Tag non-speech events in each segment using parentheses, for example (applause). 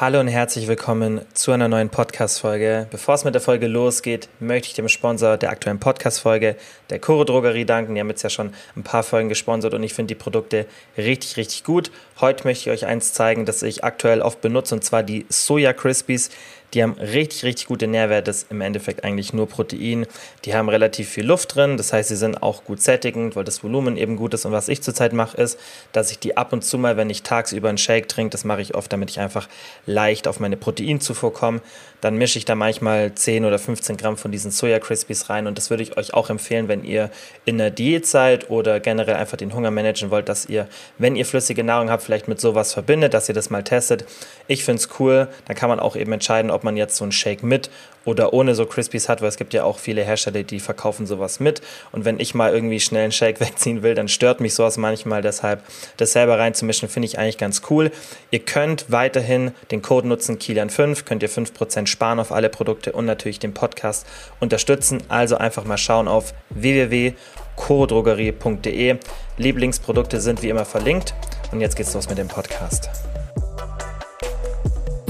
Hallo und herzlich willkommen zu einer neuen Podcast-Folge. Bevor es mit der Folge losgeht, möchte ich dem Sponsor der aktuellen Podcast-Folge, der Koro Drogerie, danken. Die haben jetzt ja schon ein paar Folgen gesponsert und ich finde die Produkte richtig, richtig gut. Heute möchte ich euch eins zeigen, das ich aktuell oft benutze und zwar die Soja Crispies. Die haben richtig, richtig gute Nährwerte. Das ist im Endeffekt eigentlich nur Protein. Die haben relativ viel Luft drin. Das heißt, sie sind auch gut sättigend, weil das Volumen eben gut ist. Und was ich zurzeit mache, ist, dass ich die ab und zu mal, wenn ich tagsüber einen Shake trinke, das mache ich oft, damit ich einfach leicht auf meine Proteinzufuhr komme, dann mische ich da manchmal 10 oder 15 Gramm von diesen Soja Crispies rein. Und das würde ich euch auch empfehlen, wenn ihr in der Diät seid oder generell einfach den Hunger managen wollt, dass ihr, wenn ihr flüssige Nahrung habt, vielleicht mit sowas verbindet, dass ihr das mal testet. Ich finde es cool. Dann kann man auch eben entscheiden, ob man jetzt so einen Shake mit oder ohne so Crispies hat, weil es gibt ja auch viele Hersteller, die verkaufen sowas mit. Und wenn ich mal irgendwie schnell einen Shake (laughs) wegziehen will, dann stört mich sowas manchmal. Deshalb das selber reinzumischen, finde ich eigentlich ganz cool. Ihr könnt weiterhin den Code nutzen, Kilian5, könnt ihr 5% sparen auf alle Produkte und natürlich den Podcast unterstützen. Also einfach mal schauen auf www.chorodrogerie.de. Lieblingsprodukte sind wie immer verlinkt. Und jetzt geht's los mit dem Podcast.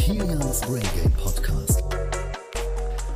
Kilians Game Podcast.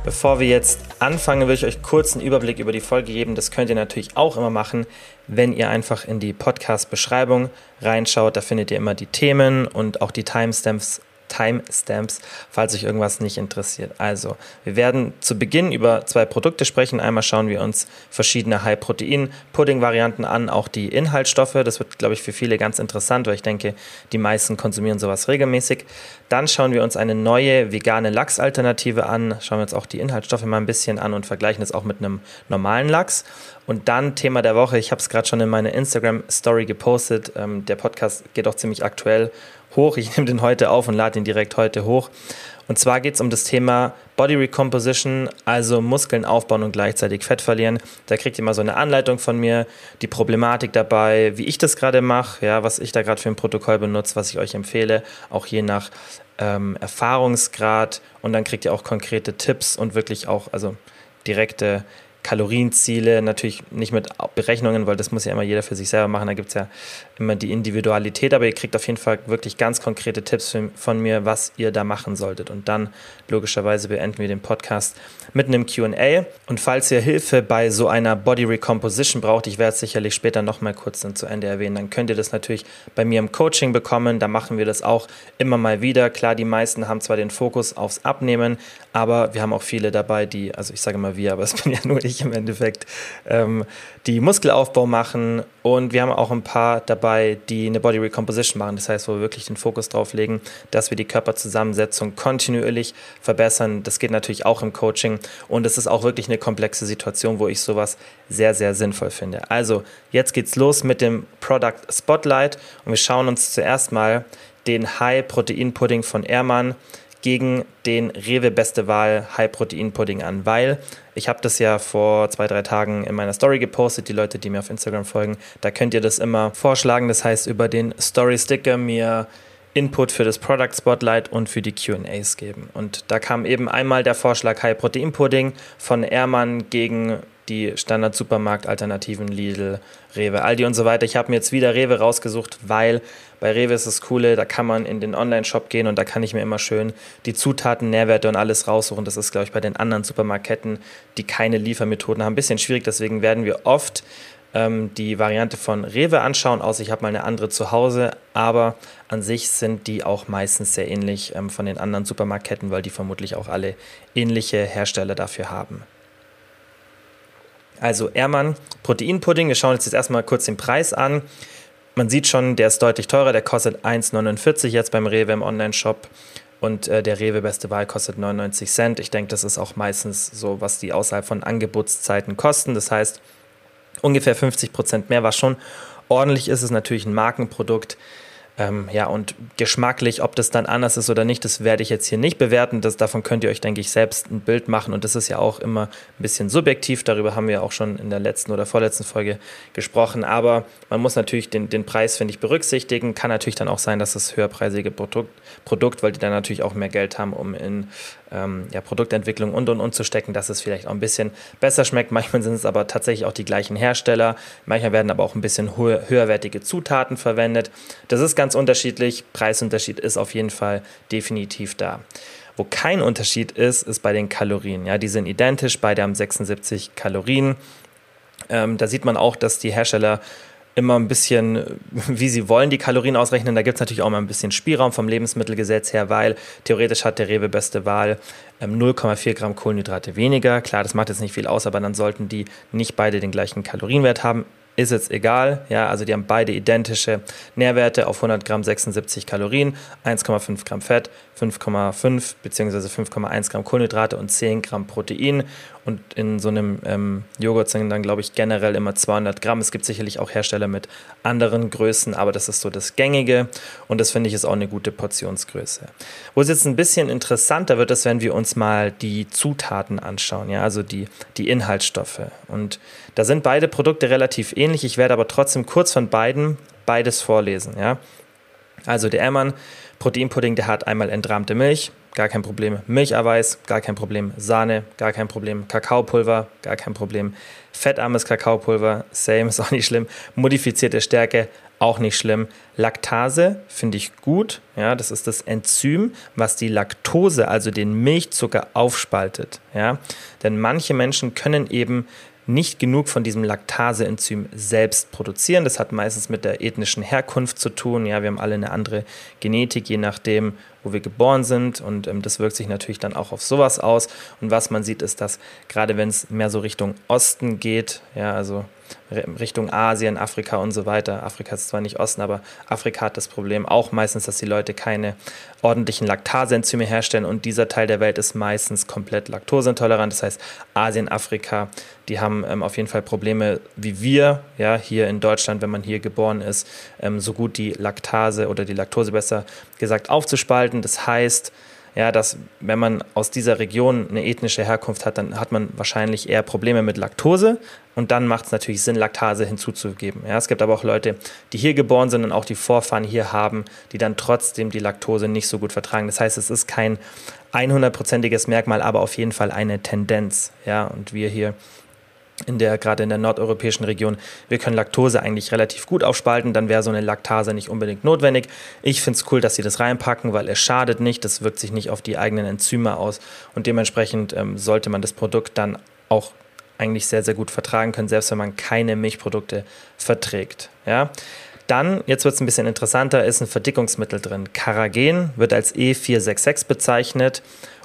Bevor wir jetzt anfangen, will ich euch kurz einen Überblick über die Folge geben. Das könnt ihr natürlich auch immer machen, wenn ihr einfach in die Podcast-Beschreibung reinschaut. Da findet ihr immer die Themen und auch die Timestamps Timestamps, falls euch irgendwas nicht interessiert. Also, wir werden zu Beginn über zwei Produkte sprechen. Einmal schauen wir uns verschiedene High-Protein-Pudding-Varianten an, auch die Inhaltsstoffe. Das wird, glaube ich, für viele ganz interessant, weil ich denke, die meisten konsumieren sowas regelmäßig. Dann schauen wir uns eine neue vegane Lachsalternative an. Schauen wir uns auch die Inhaltsstoffe mal ein bisschen an und vergleichen es auch mit einem normalen Lachs. Und dann Thema der Woche. Ich habe es gerade schon in meiner Instagram-Story gepostet. Ähm, der Podcast geht auch ziemlich aktuell hoch. Ich nehme den heute auf und lade ihn direkt heute hoch. Und zwar geht es um das Thema Body Recomposition, also Muskeln aufbauen und gleichzeitig Fett verlieren. Da kriegt ihr mal so eine Anleitung von mir, die Problematik dabei, wie ich das gerade mache, ja, was ich da gerade für ein Protokoll benutze, was ich euch empfehle, auch je nach ähm, Erfahrungsgrad. Und dann kriegt ihr auch konkrete Tipps und wirklich auch, also direkte Kalorienziele, natürlich nicht mit Berechnungen, weil das muss ja immer jeder für sich selber machen. Da gibt es ja immer die Individualität, aber ihr kriegt auf jeden Fall wirklich ganz konkrete Tipps von mir, was ihr da machen solltet. Und dann logischerweise beenden wir den Podcast mit einem QA. Und falls ihr Hilfe bei so einer Body Recomposition braucht, ich werde es sicherlich später nochmal kurz dann zu Ende erwähnen, dann könnt ihr das natürlich bei mir im Coaching bekommen. Da machen wir das auch immer mal wieder. Klar, die meisten haben zwar den Fokus aufs Abnehmen, aber wir haben auch viele dabei, die, also ich sage mal wir, aber es bin ja nur ich im Endeffekt, ähm, die Muskelaufbau machen. Und wir haben auch ein paar dabei, die eine Body Recomposition machen. Das heißt, wo wir wirklich den Fokus drauf legen, dass wir die Körperzusammensetzung kontinuierlich verbessern. Das geht natürlich auch im Coaching. Und es ist auch wirklich eine komplexe Situation, wo ich sowas sehr, sehr sinnvoll finde. Also, jetzt geht's los mit dem Product Spotlight. Und wir schauen uns zuerst mal den High Protein Pudding von Ehrmann gegen den Rewe Beste Wahl High Protein Pudding an, weil ich habe das ja vor zwei, drei Tagen in meiner Story gepostet, die Leute, die mir auf Instagram folgen, da könnt ihr das immer vorschlagen, das heißt über den Story Sticker mir Input für das Product Spotlight und für die QAs geben. Und da kam eben einmal der Vorschlag High Protein Pudding von Ehrmann gegen die Standard-Supermarkt-Alternativen Lidl, Rewe, Aldi und so weiter. Ich habe mir jetzt wieder Rewe rausgesucht, weil bei Rewe ist das Coole, da kann man in den Online-Shop gehen und da kann ich mir immer schön die Zutaten, Nährwerte und alles raussuchen. Das ist, glaube ich, bei den anderen Supermarktketten, die keine Liefermethoden haben, ein bisschen schwierig. Deswegen werden wir oft ähm, die Variante von Rewe anschauen, außer ich habe mal eine andere zu Hause. Aber an sich sind die auch meistens sehr ähnlich ähm, von den anderen Supermarktketten, weil die vermutlich auch alle ähnliche Hersteller dafür haben. Also Ehrmann Proteinpudding. Wir schauen uns jetzt erstmal kurz den Preis an. Man sieht schon, der ist deutlich teurer. Der kostet 1,49 jetzt beim Rewe im Online-Shop. Und äh, der Rewe Beste Wahl kostet 99 Cent. Ich denke, das ist auch meistens so, was die außerhalb von Angebotszeiten kosten. Das heißt, ungefähr 50 Prozent mehr, was schon ordentlich ist. Es ist natürlich ein Markenprodukt. Ähm, ja, und geschmacklich, ob das dann anders ist oder nicht, das werde ich jetzt hier nicht bewerten. Das, davon könnt ihr euch, denke ich, selbst ein Bild machen. Und das ist ja auch immer ein bisschen subjektiv. Darüber haben wir auch schon in der letzten oder vorletzten Folge gesprochen. Aber man muss natürlich den, den Preis, finde ich, berücksichtigen. Kann natürlich dann auch sein, dass das höherpreisige Produkt, Produkt, weil die dann natürlich auch mehr Geld haben, um in ähm, ja, Produktentwicklung und und und zu stecken, dass es vielleicht auch ein bisschen besser schmeckt. Manchmal sind es aber tatsächlich auch die gleichen Hersteller. Manchmal werden aber auch ein bisschen höherwertige Zutaten verwendet. Das ist ganz ganz unterschiedlich. Preisunterschied ist auf jeden Fall definitiv da. Wo kein Unterschied ist, ist bei den Kalorien. Ja, die sind identisch, beide haben 76 Kalorien. Ähm, da sieht man auch, dass die Hersteller immer ein bisschen, wie sie wollen, die Kalorien ausrechnen. Da gibt es natürlich auch mal ein bisschen Spielraum vom Lebensmittelgesetz her, weil theoretisch hat der Rewe beste Wahl 0,4 ähm, Gramm Kohlenhydrate weniger. Klar, das macht jetzt nicht viel aus, aber dann sollten die nicht beide den gleichen Kalorienwert haben ist jetzt egal. Ja, also die haben beide identische Nährwerte auf 100 Gramm 76 Kalorien, 1,5 Gramm Fett, 5,5 bzw. 5,1 Gramm Kohlenhydrate und 10 Gramm Protein. Und in so einem ähm, Joghurt sind dann, glaube ich, generell immer 200 Gramm. Es gibt sicherlich auch Hersteller mit anderen Größen, aber das ist so das Gängige. Und das finde ich ist auch eine gute Portionsgröße. Wo es jetzt ein bisschen interessanter wird, ist, wenn wir uns mal die Zutaten anschauen, ja, also die, die Inhaltsstoffe. Und da sind beide Produkte relativ ähnlich. Ich werde aber trotzdem kurz von beiden beides vorlesen, ja. Also der Ehrmann Proteinpudding, der hat einmal entrahmte Milch, gar kein Problem. Milcherweiß, gar kein Problem. Sahne, gar kein Problem. Kakaopulver, gar kein Problem. Fettarmes Kakaopulver, same, (laughs) ist auch nicht schlimm. Modifizierte Stärke, auch nicht schlimm. Laktase finde ich gut. Ja, das ist das Enzym, was die Laktose, also den Milchzucker, aufspaltet. Ja, denn manche Menschen können eben nicht genug von diesem Laktaseenzym selbst produzieren. Das hat meistens mit der ethnischen Herkunft zu tun. Ja, wir haben alle eine andere Genetik, je nachdem, wo wir geboren sind. Und ähm, das wirkt sich natürlich dann auch auf sowas aus. Und was man sieht, ist, dass gerade wenn es mehr so Richtung Osten geht, ja, also Richtung Asien, Afrika und so weiter. Afrika ist zwar nicht Osten, aber Afrika hat das Problem auch meistens, dass die Leute keine ordentlichen Laktase-Enzyme herstellen und dieser Teil der Welt ist meistens komplett laktoseintolerant. Das heißt, Asien, Afrika, die haben ähm, auf jeden Fall Probleme wie wir, ja, hier in Deutschland, wenn man hier geboren ist, ähm, so gut die Laktase oder die Laktose besser gesagt aufzuspalten. Das heißt, ja, dass wenn man aus dieser Region eine ethnische Herkunft hat, dann hat man wahrscheinlich eher Probleme mit Laktose und dann macht es natürlich Sinn, Laktase hinzuzugeben. Ja, es gibt aber auch Leute, die hier geboren sind und auch die Vorfahren hier haben, die dann trotzdem die Laktose nicht so gut vertragen. Das heißt, es ist kein 100%iges Merkmal, aber auf jeden Fall eine Tendenz. Ja, und wir hier in der, gerade in der nordeuropäischen Region, wir können Laktose eigentlich relativ gut aufspalten, dann wäre so eine Laktase nicht unbedingt notwendig. Ich finde es cool, dass sie das reinpacken, weil es schadet nicht, das wirkt sich nicht auf die eigenen Enzyme aus und dementsprechend ähm, sollte man das Produkt dann auch eigentlich sehr, sehr gut vertragen können, selbst wenn man keine Milchprodukte verträgt. Ja? Dann, jetzt wird es ein bisschen interessanter, ist ein Verdickungsmittel drin. Caragen wird als E466 bezeichnet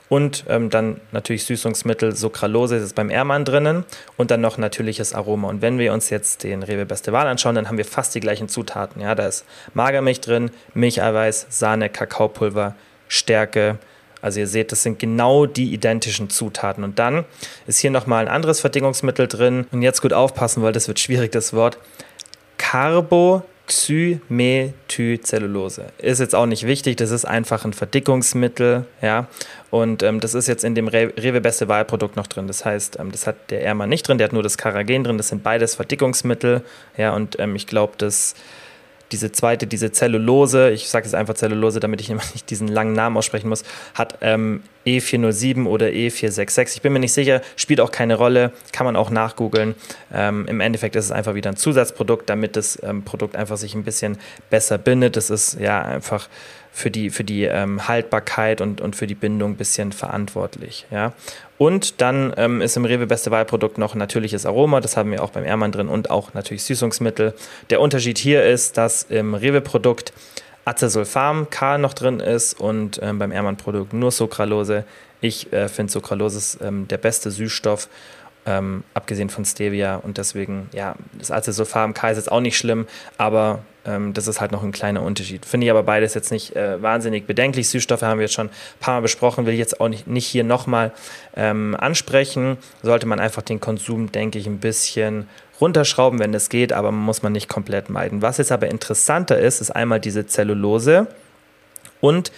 und ähm, dann natürlich Süßungsmittel, Sucralose ist beim Ehrmann drinnen und dann noch natürliches Aroma. Und wenn wir uns jetzt den Rewe Beste Wahl anschauen, dann haben wir fast die gleichen Zutaten. Ja, da ist Magermilch drin, Milcheiweiß, Sahne, Kakaopulver, Stärke. Also ihr seht, das sind genau die identischen Zutaten. Und dann ist hier nochmal ein anderes Verdickungsmittel drin. Und jetzt gut aufpassen, weil das wird schwierig, das Wort. Carbo Xymethylcellulose. Ist jetzt auch nicht wichtig, das ist einfach ein Verdickungsmittel, ja. Und ähm, das ist jetzt in dem Re Rewe Beste Wahlprodukt noch drin. Das heißt, ähm, das hat der Erma nicht drin, der hat nur das Karagen drin. Das sind beides Verdickungsmittel, ja. Und ähm, ich glaube, dass diese zweite, diese Zellulose, ich sage jetzt einfach Zellulose, damit ich (laughs) nicht diesen langen Namen aussprechen muss, hat ähm, E407 oder E466. Ich bin mir nicht sicher, spielt auch keine Rolle, kann man auch nachgoogeln. Ähm, Im Endeffekt ist es einfach wieder ein Zusatzprodukt, damit das ähm, Produkt einfach sich ein bisschen besser bindet. Das ist ja einfach für die, für die ähm, Haltbarkeit und, und für die Bindung ein bisschen verantwortlich. Ja? Und dann ähm, ist im Rewe Beste Wahlprodukt noch natürliches Aroma, das haben wir auch beim Ehrmann drin und auch natürlich Süßungsmittel. Der Unterschied hier ist, dass im Rewe-Produkt Acesulfam K noch drin ist und ähm, beim Ehrmann-Produkt nur Sucralose. Ich äh, finde Sucralose ist ähm, der beste Süßstoff ähm, abgesehen von Stevia. Und deswegen, ja, das Acesulfam K ist jetzt auch nicht schlimm, aber ähm, das ist halt noch ein kleiner Unterschied. Finde ich aber beides jetzt nicht äh, wahnsinnig bedenklich. Süßstoffe haben wir jetzt schon ein paar Mal besprochen, will ich jetzt auch nicht, nicht hier nochmal ähm, ansprechen. Sollte man einfach den Konsum, denke ich, ein bisschen runterschrauben, wenn es geht, aber muss man nicht komplett meiden. Was jetzt aber interessanter ist, ist einmal diese Zellulose und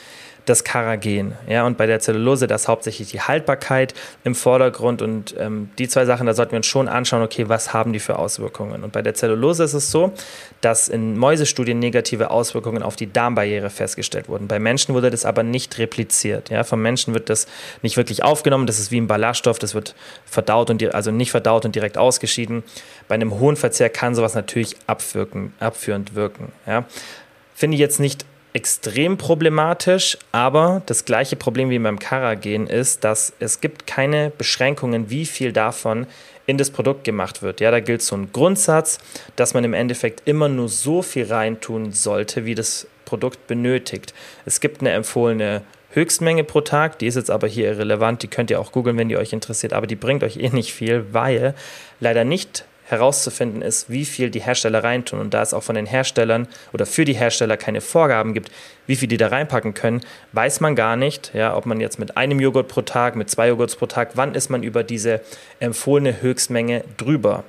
das Karagen. Ja, und bei der Zellulose, das hauptsächlich die Haltbarkeit im Vordergrund. Und ähm, die zwei Sachen, da sollten wir uns schon anschauen, okay, was haben die für Auswirkungen? Und bei der Zellulose ist es so, dass in Mäusestudien negative Auswirkungen auf die Darmbarriere festgestellt wurden. Bei Menschen wurde das aber nicht repliziert. Ja, vom Menschen wird das nicht wirklich aufgenommen. Das ist wie ein Ballaststoff, das wird verdaut und also nicht verdaut und direkt ausgeschieden. Bei einem hohen Verzehr kann sowas natürlich abwirken, abführend wirken. Ja. Finde ich jetzt nicht extrem problematisch, aber das gleiche Problem wie beim Karagen ist, dass es gibt keine Beschränkungen, wie viel davon in das Produkt gemacht wird. Ja, da gilt so ein Grundsatz, dass man im Endeffekt immer nur so viel reintun sollte, wie das Produkt benötigt. Es gibt eine empfohlene Höchstmenge pro Tag, die ist jetzt aber hier irrelevant, die könnt ihr auch googeln, wenn die euch interessiert, aber die bringt euch eh nicht viel, weil leider nicht herauszufinden ist, wie viel die Hersteller reintun. Und da es auch von den Herstellern oder für die Hersteller keine Vorgaben gibt, wie viel die da reinpacken können, weiß man gar nicht, ja, ob man jetzt mit einem Joghurt pro Tag, mit zwei Joghurts pro Tag, wann ist man über diese empfohlene Höchstmenge drüber.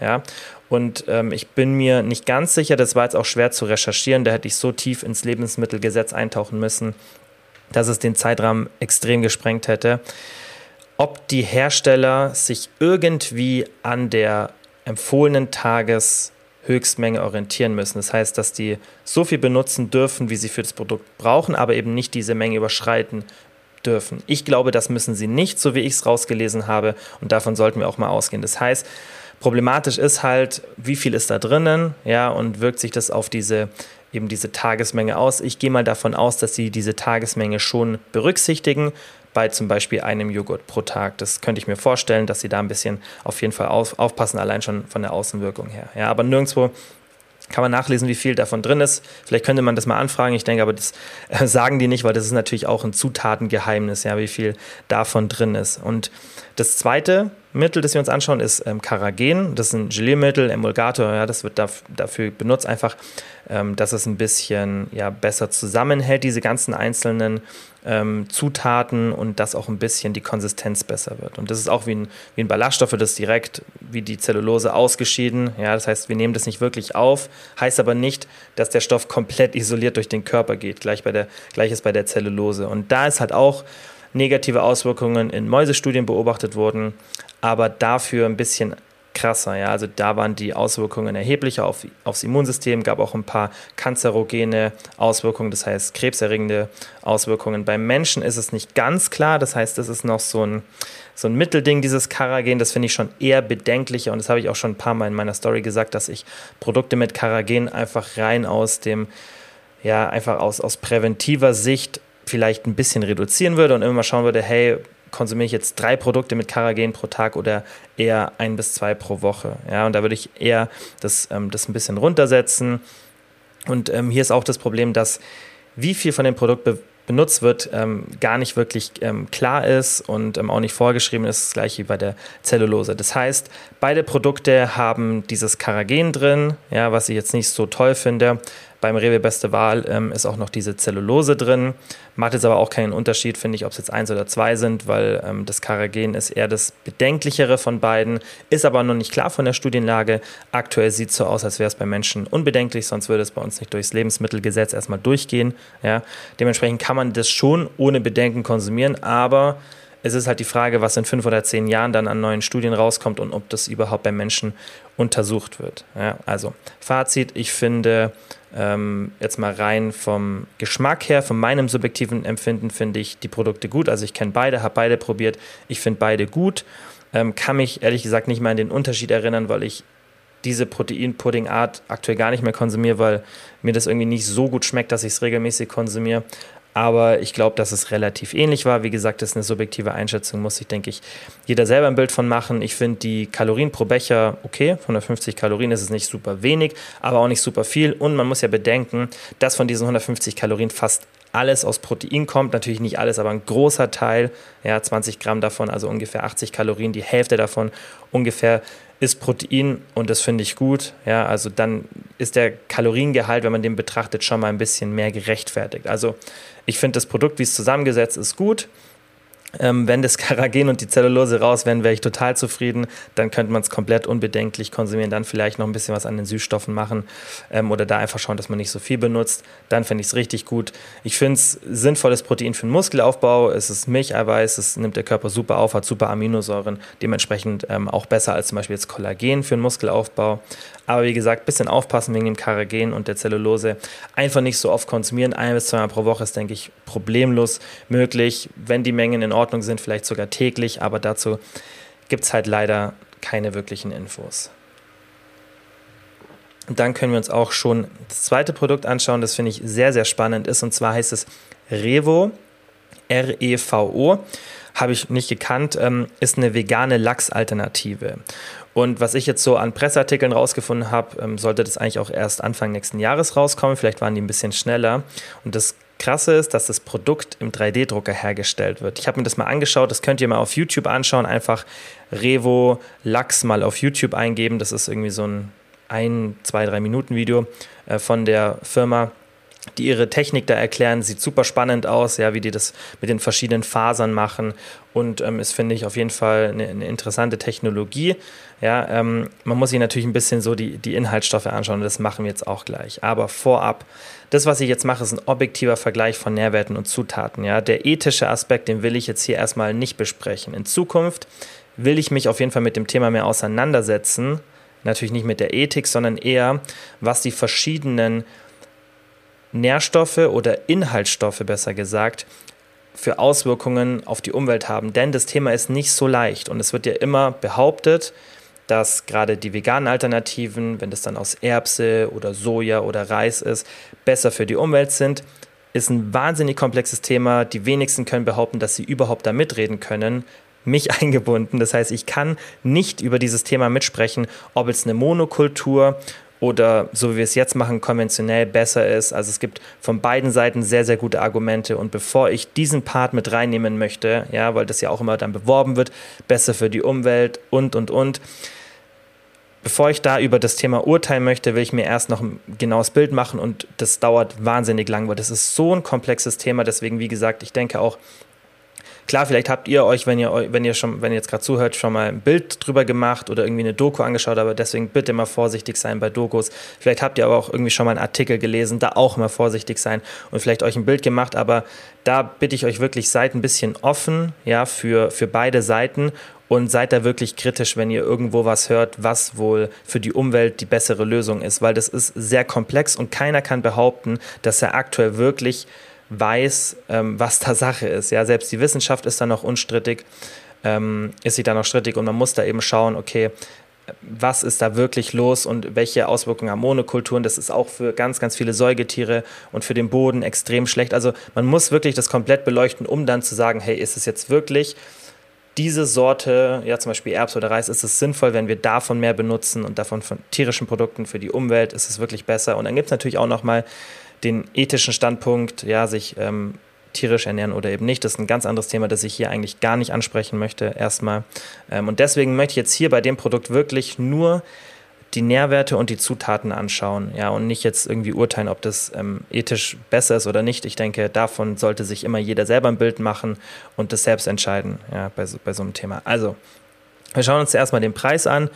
Ja, und ähm, ich bin mir nicht ganz sicher, das war jetzt auch schwer zu recherchieren, da hätte ich so tief ins Lebensmittelgesetz eintauchen müssen, dass es den Zeitrahmen extrem gesprengt hätte ob die Hersteller sich irgendwie an der empfohlenen Tageshöchstmenge orientieren müssen. Das heißt, dass die so viel benutzen dürfen, wie sie für das Produkt brauchen, aber eben nicht diese Menge überschreiten dürfen. Ich glaube, das müssen sie nicht, so wie ich es rausgelesen habe, und davon sollten wir auch mal ausgehen. Das heißt, problematisch ist halt, wie viel ist da drinnen, ja, und wirkt sich das auf diese eben diese Tagesmenge aus. Ich gehe mal davon aus, dass sie diese Tagesmenge schon berücksichtigen, bei zum Beispiel einem Joghurt pro Tag. Das könnte ich mir vorstellen, dass sie da ein bisschen auf jeden Fall auf, aufpassen, allein schon von der Außenwirkung her. Ja, aber nirgendwo kann man nachlesen, wie viel davon drin ist. Vielleicht könnte man das mal anfragen. Ich denke, aber das äh, sagen die nicht, weil das ist natürlich auch ein Zutatengeheimnis, ja, wie viel davon drin ist. Und das zweite Mittel, das wir uns anschauen, ist ähm, Karagen. Das ist ein Geliermittel, Emulgator. Ja, das wird dafür benutzt, einfach, ähm, dass es ein bisschen ja, besser zusammenhält, diese ganzen einzelnen ähm, Zutaten und dass auch ein bisschen die Konsistenz besser wird. Und das ist auch wie ein, wie ein Ballaststoff, das direkt wie die Zellulose ausgeschieden. Ja, das heißt, wir nehmen das nicht wirklich auf, heißt aber nicht, dass der Stoff komplett isoliert durch den Körper geht. Gleich bei der, gleiches bei der Zellulose. Und da ist halt auch negative Auswirkungen in Mäusestudien beobachtet worden, aber dafür ein bisschen krasser. Ja? Also da waren die Auswirkungen erheblicher auf, aufs Immunsystem, gab auch ein paar kanzerogene Auswirkungen, das heißt krebserregende Auswirkungen. Beim Menschen ist es nicht ganz klar, das heißt, das ist noch so ein, so ein Mittelding, dieses Karagen, das finde ich schon eher bedenklicher und das habe ich auch schon ein paar Mal in meiner Story gesagt, dass ich Produkte mit Karagen einfach rein aus dem, ja, einfach aus, aus präventiver Sicht vielleicht ein bisschen reduzieren würde und immer mal schauen würde, hey, konsumiere ich jetzt drei Produkte mit Karagen pro Tag oder eher ein bis zwei pro Woche. Ja, und da würde ich eher das, ähm, das ein bisschen runtersetzen. Und ähm, hier ist auch das Problem, dass wie viel von dem Produkt be benutzt wird, ähm, gar nicht wirklich ähm, klar ist und ähm, auch nicht vorgeschrieben ist, das gleiche wie bei der Zellulose. Das heißt, beide Produkte haben dieses Karagen drin, ja, was ich jetzt nicht so toll finde. Beim Rewe Beste Wahl ähm, ist auch noch diese Zellulose drin. Macht jetzt aber auch keinen Unterschied, finde ich, ob es jetzt eins oder zwei sind, weil ähm, das Karagen ist eher das bedenklichere von beiden, ist aber noch nicht klar von der Studienlage. Aktuell sieht es so aus, als wäre es bei Menschen unbedenklich, sonst würde es bei uns nicht durchs Lebensmittelgesetz erstmal durchgehen. Ja. Dementsprechend kann man das schon ohne Bedenken konsumieren, aber es ist halt die Frage, was in fünf oder zehn Jahren dann an neuen Studien rauskommt und ob das überhaupt bei Menschen untersucht wird. Ja, also Fazit, ich finde ähm, jetzt mal rein vom Geschmack her, von meinem subjektiven Empfinden finde ich die Produkte gut. Also ich kenne beide, habe beide probiert. Ich finde beide gut. Ähm, kann mich ehrlich gesagt nicht mal an den Unterschied erinnern, weil ich diese Proteinpudding-Art aktuell gar nicht mehr konsumiere, weil mir das irgendwie nicht so gut schmeckt, dass ich es regelmäßig konsumiere. Aber ich glaube, dass es relativ ähnlich war. Wie gesagt, das ist eine subjektive Einschätzung, muss sich, denke ich, jeder selber ein Bild von machen. Ich finde die Kalorien pro Becher okay. 150 Kalorien ist es nicht super wenig, aber auch nicht super viel. Und man muss ja bedenken, dass von diesen 150 Kalorien fast alles aus Protein kommt. Natürlich nicht alles, aber ein großer Teil, ja, 20 Gramm davon, also ungefähr 80 Kalorien, die Hälfte davon ungefähr ist Protein und das finde ich gut. Ja, also dann ist der Kaloriengehalt, wenn man den betrachtet, schon mal ein bisschen mehr gerechtfertigt. Also ich finde das Produkt, wie es zusammengesetzt ist, gut. Ähm, wenn das (laughs) Karagen und die Zellulose raus wären, wäre ich total zufrieden. Dann könnte man es komplett unbedenklich konsumieren, dann vielleicht noch ein bisschen was an den Süßstoffen machen ähm, oder da einfach schauen, dass man nicht so viel benutzt. Dann finde ich es richtig gut. Ich finde es sinnvolles Protein für den Muskelaufbau. Es ist Milcheiweiß, es nimmt der Körper super auf, hat super Aminosäuren, dementsprechend ähm, auch besser als zum Beispiel jetzt Kollagen für den Muskelaufbau. Aber wie gesagt, ein bisschen aufpassen wegen dem Karagen und der Zellulose. Einfach nicht so oft konsumieren. Ein bis zweimal pro Woche ist, denke ich, problemlos möglich. Wenn die Mengen in Ordnung sind, vielleicht sogar täglich. Aber dazu gibt es halt leider keine wirklichen Infos. Und dann können wir uns auch schon das zweite Produkt anschauen, das finde ich sehr, sehr spannend ist. Und zwar heißt es Revo, R-E-V-O, habe ich nicht gekannt, ähm, ist eine vegane Lachsalternative. Und was ich jetzt so an Presseartikeln rausgefunden habe, ähm, sollte das eigentlich auch erst Anfang nächsten Jahres rauskommen. Vielleicht waren die ein bisschen schneller. Und das Krasse ist, dass das Produkt im 3D-Drucker hergestellt wird. Ich habe mir das mal angeschaut, das könnt ihr mal auf YouTube anschauen. Einfach Revo Lachs mal auf YouTube eingeben. Das ist irgendwie so ein ein, zwei, drei Minuten Video äh, von der Firma die ihre Technik da erklären. Sieht super spannend aus, ja, wie die das mit den verschiedenen Fasern machen. Und ähm, ist, finde ich, auf jeden Fall eine, eine interessante Technologie. Ja, ähm, man muss sich natürlich ein bisschen so die, die Inhaltsstoffe anschauen. Das machen wir jetzt auch gleich. Aber vorab, das, was ich jetzt mache, ist ein objektiver Vergleich von Nährwerten und Zutaten. Ja, der ethische Aspekt, den will ich jetzt hier erstmal nicht besprechen. In Zukunft will ich mich auf jeden Fall mit dem Thema mehr auseinandersetzen. Natürlich nicht mit der Ethik, sondern eher, was die verschiedenen Nährstoffe oder Inhaltsstoffe besser gesagt für Auswirkungen auf die Umwelt haben. Denn das Thema ist nicht so leicht und es wird ja immer behauptet, dass gerade die veganen Alternativen, wenn das dann aus Erbse oder Soja oder Reis ist, besser für die Umwelt sind. Ist ein wahnsinnig komplexes Thema. Die wenigsten können behaupten, dass sie überhaupt da mitreden können. Mich (laughs) eingebunden. Das heißt, ich kann nicht über dieses Thema mitsprechen, ob es eine Monokultur oder so wie wir es jetzt machen, konventionell besser ist. Also es gibt von beiden Seiten sehr, sehr gute Argumente. Und bevor ich diesen Part mit reinnehmen möchte, ja, weil das ja auch immer dann beworben wird, besser für die Umwelt und, und, und, bevor ich da über das Thema urteilen möchte, will ich mir erst noch ein genaues Bild machen und das dauert wahnsinnig lang, weil das ist so ein komplexes Thema. Deswegen, wie gesagt, ich denke auch, Klar, vielleicht habt ihr euch, wenn ihr, wenn ihr schon, wenn ihr jetzt gerade zuhört, schon mal ein Bild drüber gemacht oder irgendwie eine Doku angeschaut, aber deswegen bitte mal vorsichtig sein bei Dokus. Vielleicht habt ihr aber auch irgendwie schon mal einen Artikel gelesen, da auch mal vorsichtig sein und vielleicht euch ein Bild gemacht, aber da bitte ich euch wirklich, seid ein bisschen offen, ja, für, für beide Seiten und seid da wirklich kritisch, wenn ihr irgendwo was hört, was wohl für die Umwelt die bessere Lösung ist, weil das ist sehr komplex und keiner kann behaupten, dass er aktuell wirklich weiß, ähm, was da Sache ist. Ja, selbst die Wissenschaft ist da noch unstrittig, ähm, ist sie da noch strittig und man muss da eben schauen, okay, was ist da wirklich los und welche Auswirkungen haben Monokulturen. Das ist auch für ganz, ganz viele Säugetiere und für den Boden extrem schlecht. Also man muss wirklich das komplett beleuchten, um dann zu sagen, hey, ist es jetzt wirklich diese Sorte, ja zum Beispiel Erbs oder Reis, ist es sinnvoll, wenn wir davon mehr benutzen und davon von tierischen Produkten für die Umwelt, ist es wirklich besser. Und dann gibt es natürlich auch nochmal den ethischen Standpunkt, ja, sich ähm, tierisch ernähren oder eben nicht. Das ist ein ganz anderes Thema, das ich hier eigentlich gar nicht ansprechen möchte, erstmal. Ähm, und deswegen möchte ich jetzt hier bei dem Produkt wirklich nur die Nährwerte und die Zutaten anschauen, ja, und nicht jetzt irgendwie urteilen, ob das ähm, ethisch besser ist oder nicht. Ich denke, davon sollte sich immer jeder selber ein Bild machen und das selbst entscheiden, ja, bei so, bei so einem Thema. Also, wir schauen uns erstmal den Preis an.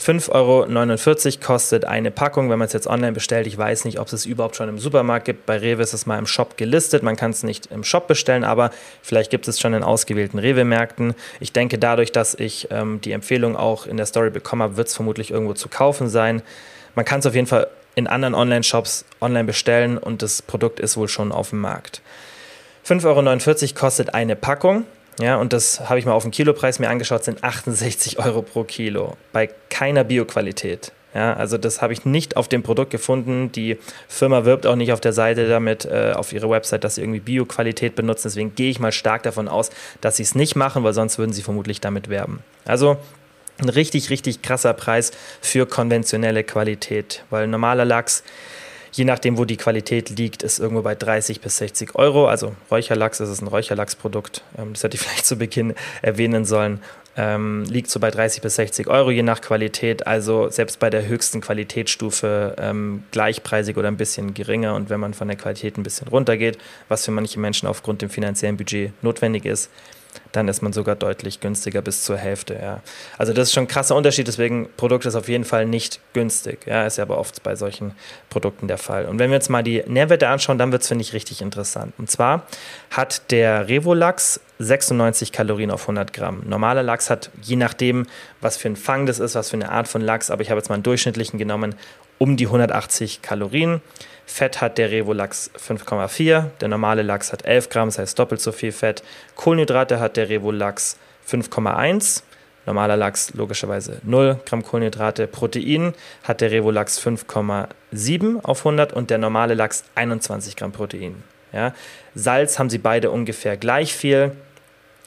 5,49 Euro kostet eine Packung, wenn man es jetzt online bestellt. Ich weiß nicht, ob es es überhaupt schon im Supermarkt gibt. Bei Rewe ist es mal im Shop gelistet. Man kann es nicht im Shop bestellen, aber vielleicht gibt es schon in ausgewählten Rewe-Märkten. Ich denke, dadurch, dass ich ähm, die Empfehlung auch in der Story bekommen habe, wird es vermutlich irgendwo zu kaufen sein. Man kann es auf jeden Fall in anderen Online-Shops online bestellen und das Produkt ist wohl schon auf dem Markt. 5,49 Euro kostet eine Packung. Ja, und das habe ich mal auf den Kilopreis mir angeschaut, sind 68 Euro pro Kilo. Bei keiner Bioqualität. Ja, also das habe ich nicht auf dem Produkt gefunden. Die Firma wirbt auch nicht auf der Seite damit, äh, auf ihrer Website, dass sie irgendwie Bioqualität benutzen. Deswegen gehe ich mal stark davon aus, dass sie es nicht machen, weil sonst würden sie vermutlich damit werben. Also ein richtig, richtig krasser Preis für konventionelle Qualität, weil normaler Lachs je nachdem, wo die Qualität liegt, ist irgendwo bei 30 bis 60 Euro. Also Räucherlachs, das ist ein Räucherlachsprodukt, ähm, das hätte ich (laughs) vielleicht zu Beginn erwähnen sollen, ähm, liegt so bei 30 bis 60 Euro je nach Qualität. Also selbst bei der höchsten Qualitätsstufe ähm, gleichpreisig oder ein bisschen geringer. Und wenn man von der Qualität ein bisschen runtergeht, was für manche Menschen aufgrund dem finanziellen Budget notwendig ist, dann ist man sogar deutlich günstiger bis zur Hälfte. Ja. Also das ist schon ein krasser Unterschied, deswegen Produkt ist auf jeden Fall nicht günstig. Ja, ist ja aber oft bei solchen Produkten der Fall. Und wenn wir uns mal die Nährwerte anschauen, dann wird es, finde ich, richtig interessant. Und zwar hat der Revolachs 96 Kalorien auf 100 Gramm. Normaler Lachs hat, je nachdem, was für ein Fang das ist, was für eine Art von Lachs, aber ich habe jetzt mal einen durchschnittlichen genommen, um die 180 Kalorien. Fett hat der Revolachs 5,4, der normale Lachs hat 11 Gramm, das heißt doppelt so viel Fett. Kohlenhydrate hat der Revolachs 5,1. Normaler Lachs logischerweise 0 Gramm Kohlenhydrate. Protein hat der Revolachs 5,7 auf 100 und der normale Lachs 21 Gramm Protein. Ja. Salz haben sie beide ungefähr gleich viel.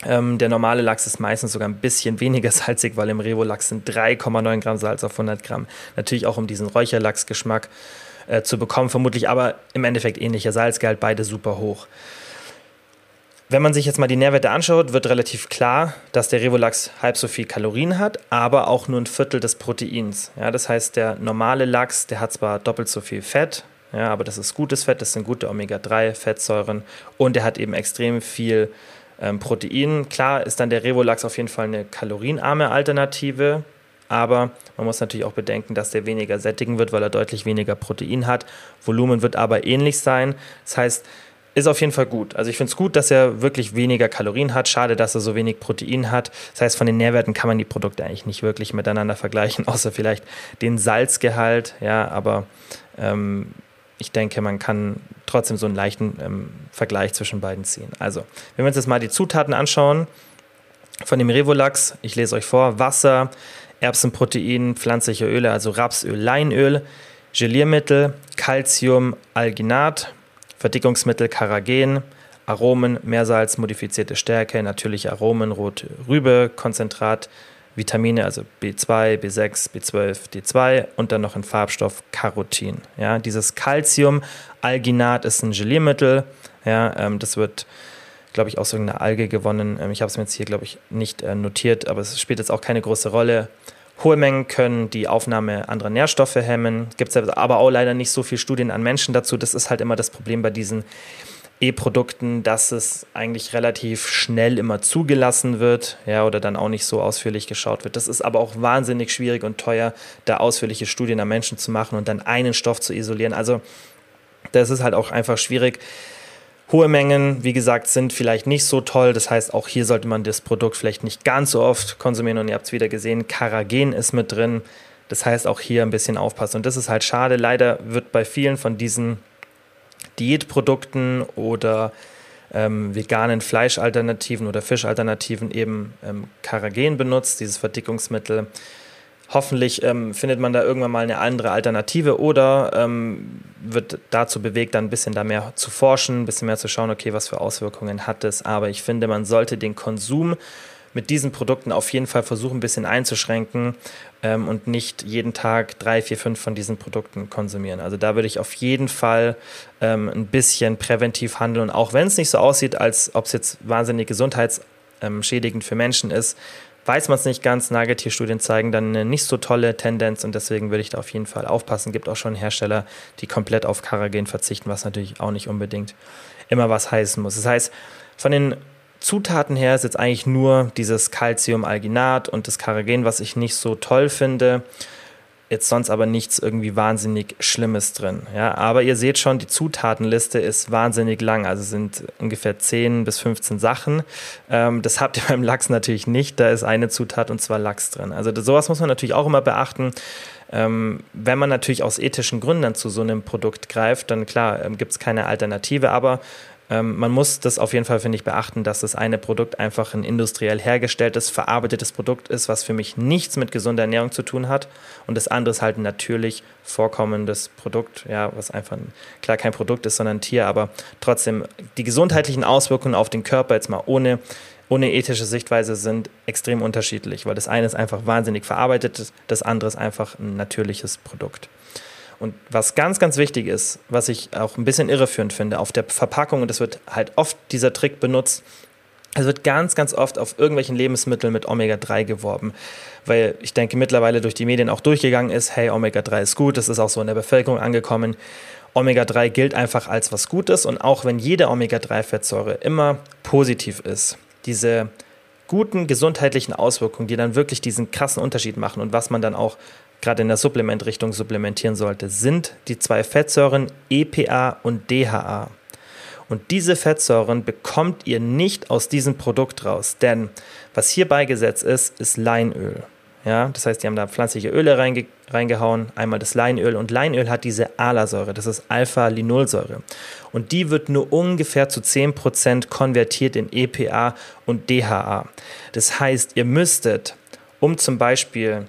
Ähm, der normale Lachs ist meistens sogar ein bisschen weniger (laughs) salzig, weil im Revolachs sind 3,9 Gramm Salz auf 100 Gramm. Natürlich auch um diesen Räucherlachsgeschmack äh, zu bekommen, vermutlich aber im Endeffekt ähnlicher Salzgehalt, beide super hoch. Wenn man sich jetzt mal die Nährwerte anschaut, wird relativ klar, dass der Revolachs halb so viel Kalorien hat, aber auch nur ein Viertel des Proteins. Ja, das heißt, der normale Lachs, der hat zwar doppelt so viel Fett, ja, aber das ist gutes Fett, das sind gute Omega-3-Fettsäuren und er hat eben extrem viel ähm, Protein. Klar ist dann der Revolachs auf jeden Fall eine kalorienarme Alternative, aber man muss natürlich auch bedenken, dass der weniger sättigen wird, weil er deutlich weniger Protein hat. Volumen wird aber ähnlich sein. Das heißt, ist auf jeden Fall gut. Also ich finde es gut, dass er wirklich weniger Kalorien hat. Schade, dass er so wenig Protein hat. Das heißt, von den Nährwerten kann man die Produkte eigentlich nicht wirklich miteinander vergleichen, (laughs) außer vielleicht den Salzgehalt. Ja, aber ähm, ich denke, man kann trotzdem so einen leichten ähm, Vergleich zwischen beiden ziehen. Also, wenn wir uns jetzt mal die Zutaten anschauen von dem Revolachs, ich lese euch vor: Wasser, Erbsenprotein, pflanzliche Öle, also Rapsöl, Leinöl, Geliermittel, Calcium, Alginat, Verdickungsmittel Karagen, Aromen, Meersalz, modifizierte Stärke, natürliche Aromen, rote Rübe, Konzentrat, Vitamine, also B2, B6, B12, D2 und dann noch ein Farbstoff Carotin. Ja, dieses Calcium-Alginat ist ein Geliermittel. Ja, ähm, das wird, glaube ich, aus irgendeiner Alge gewonnen. Ähm, ich habe es mir jetzt hier, glaube ich, nicht äh, notiert, aber es spielt jetzt auch keine große Rolle. Hohe Mengen können die Aufnahme anderer Nährstoffe hemmen. Gibt es aber auch leider nicht so viele Studien an Menschen dazu. Das ist halt immer das Problem bei diesen E-Produkten, dass es eigentlich relativ schnell immer zugelassen wird, ja, oder dann auch nicht so ausführlich geschaut wird. Das ist aber auch wahnsinnig schwierig und teuer, da ausführliche Studien an Menschen zu machen und dann einen Stoff zu isolieren. Also das ist halt auch einfach schwierig. Hohe Mengen, wie gesagt, sind vielleicht nicht so toll. Das heißt, auch hier sollte man das Produkt vielleicht nicht ganz so oft konsumieren. Und ihr habt es wieder gesehen, Karagen ist mit drin. Das heißt, auch hier ein bisschen aufpassen. Und das ist halt schade. Leider wird bei vielen von diesen Diätprodukten oder ähm, veganen Fleischalternativen oder Fischalternativen eben ähm, Karagen benutzt, dieses Verdickungsmittel. Hoffentlich ähm, findet man da irgendwann mal eine andere Alternative oder ähm, wird dazu bewegt, dann ein bisschen da mehr zu forschen, ein bisschen mehr zu schauen, okay, was für Auswirkungen hat es. Aber ich finde, man sollte den Konsum mit diesen Produkten auf jeden Fall versuchen, ein bisschen einzuschränken ähm, und nicht jeden Tag drei, vier, fünf von diesen Produkten konsumieren. Also da würde ich auf jeden Fall ähm, ein bisschen präventiv handeln. Auch wenn es nicht so aussieht, als ob es jetzt wahnsinnig gesundheitsschädigend für Menschen ist, weiß man es nicht ganz. Nageltierstudien zeigen dann eine nicht so tolle Tendenz und deswegen würde ich da auf jeden Fall aufpassen. Gibt auch schon Hersteller, die komplett auf Karagen verzichten, was natürlich auch nicht unbedingt immer was heißen muss. Das heißt, von den Zutaten her ist jetzt eigentlich nur dieses Calciumalginat und das Karagen, was ich nicht so toll finde. Jetzt sonst aber nichts irgendwie wahnsinnig Schlimmes drin. Ja, aber ihr seht schon, die Zutatenliste ist wahnsinnig lang. Also sind ungefähr 10 bis 15 Sachen. Ähm, das habt ihr (laughs) beim Lachs natürlich nicht. Da ist eine Zutat und zwar Lachs drin. Also sowas muss man natürlich auch immer beachten. Ähm, wenn man natürlich aus ethischen Gründen zu so einem Produkt greift, dann klar, ähm, gibt es keine Alternative. Aber ähm, man muss das auf jeden Fall, finde ich, beachten, dass das eine Produkt einfach ein industriell hergestelltes, verarbeitetes Produkt ist, was für mich nichts mit gesunder Ernährung zu tun hat. Und das andere ist halt ein natürlich vorkommendes Produkt, ja, was einfach klar kein Produkt ist, sondern ein Tier, aber trotzdem die gesundheitlichen Auswirkungen auf den Körper jetzt mal ohne ohne ethische Sichtweise sind extrem unterschiedlich, weil das eine ist einfach wahnsinnig verarbeitet, das andere ist einfach ein natürliches Produkt. Und was ganz, ganz wichtig ist, was ich auch ein bisschen irreführend finde, auf der Verpackung, und das wird halt oft dieser Trick benutzt, es wird ganz, ganz oft auf irgendwelchen Lebensmitteln mit Omega-3 geworben, weil ich denke mittlerweile durch die Medien auch durchgegangen ist, hey, Omega-3 ist gut, das ist auch so in der Bevölkerung angekommen. Omega-3 gilt einfach als was Gutes und auch wenn jede Omega-3-Fettsäure immer positiv ist, diese guten gesundheitlichen Auswirkungen, die dann wirklich diesen krassen Unterschied machen und was man dann auch gerade in der Supplementrichtung supplementieren sollte, sind die zwei Fettsäuren EPA und DHA. Und diese Fettsäuren bekommt ihr nicht aus diesem Produkt raus, denn was hier beigesetzt ist, ist Leinöl. Ja, das heißt, die haben da pflanzliche Öle reinge reingehauen, einmal das Leinöl und Leinöl hat diese ALA-Säure, das ist Alpha-Linolsäure. Und die wird nur ungefähr zu 10% konvertiert in EPA und DHA. Das heißt, ihr müsstet Um zum Beispiel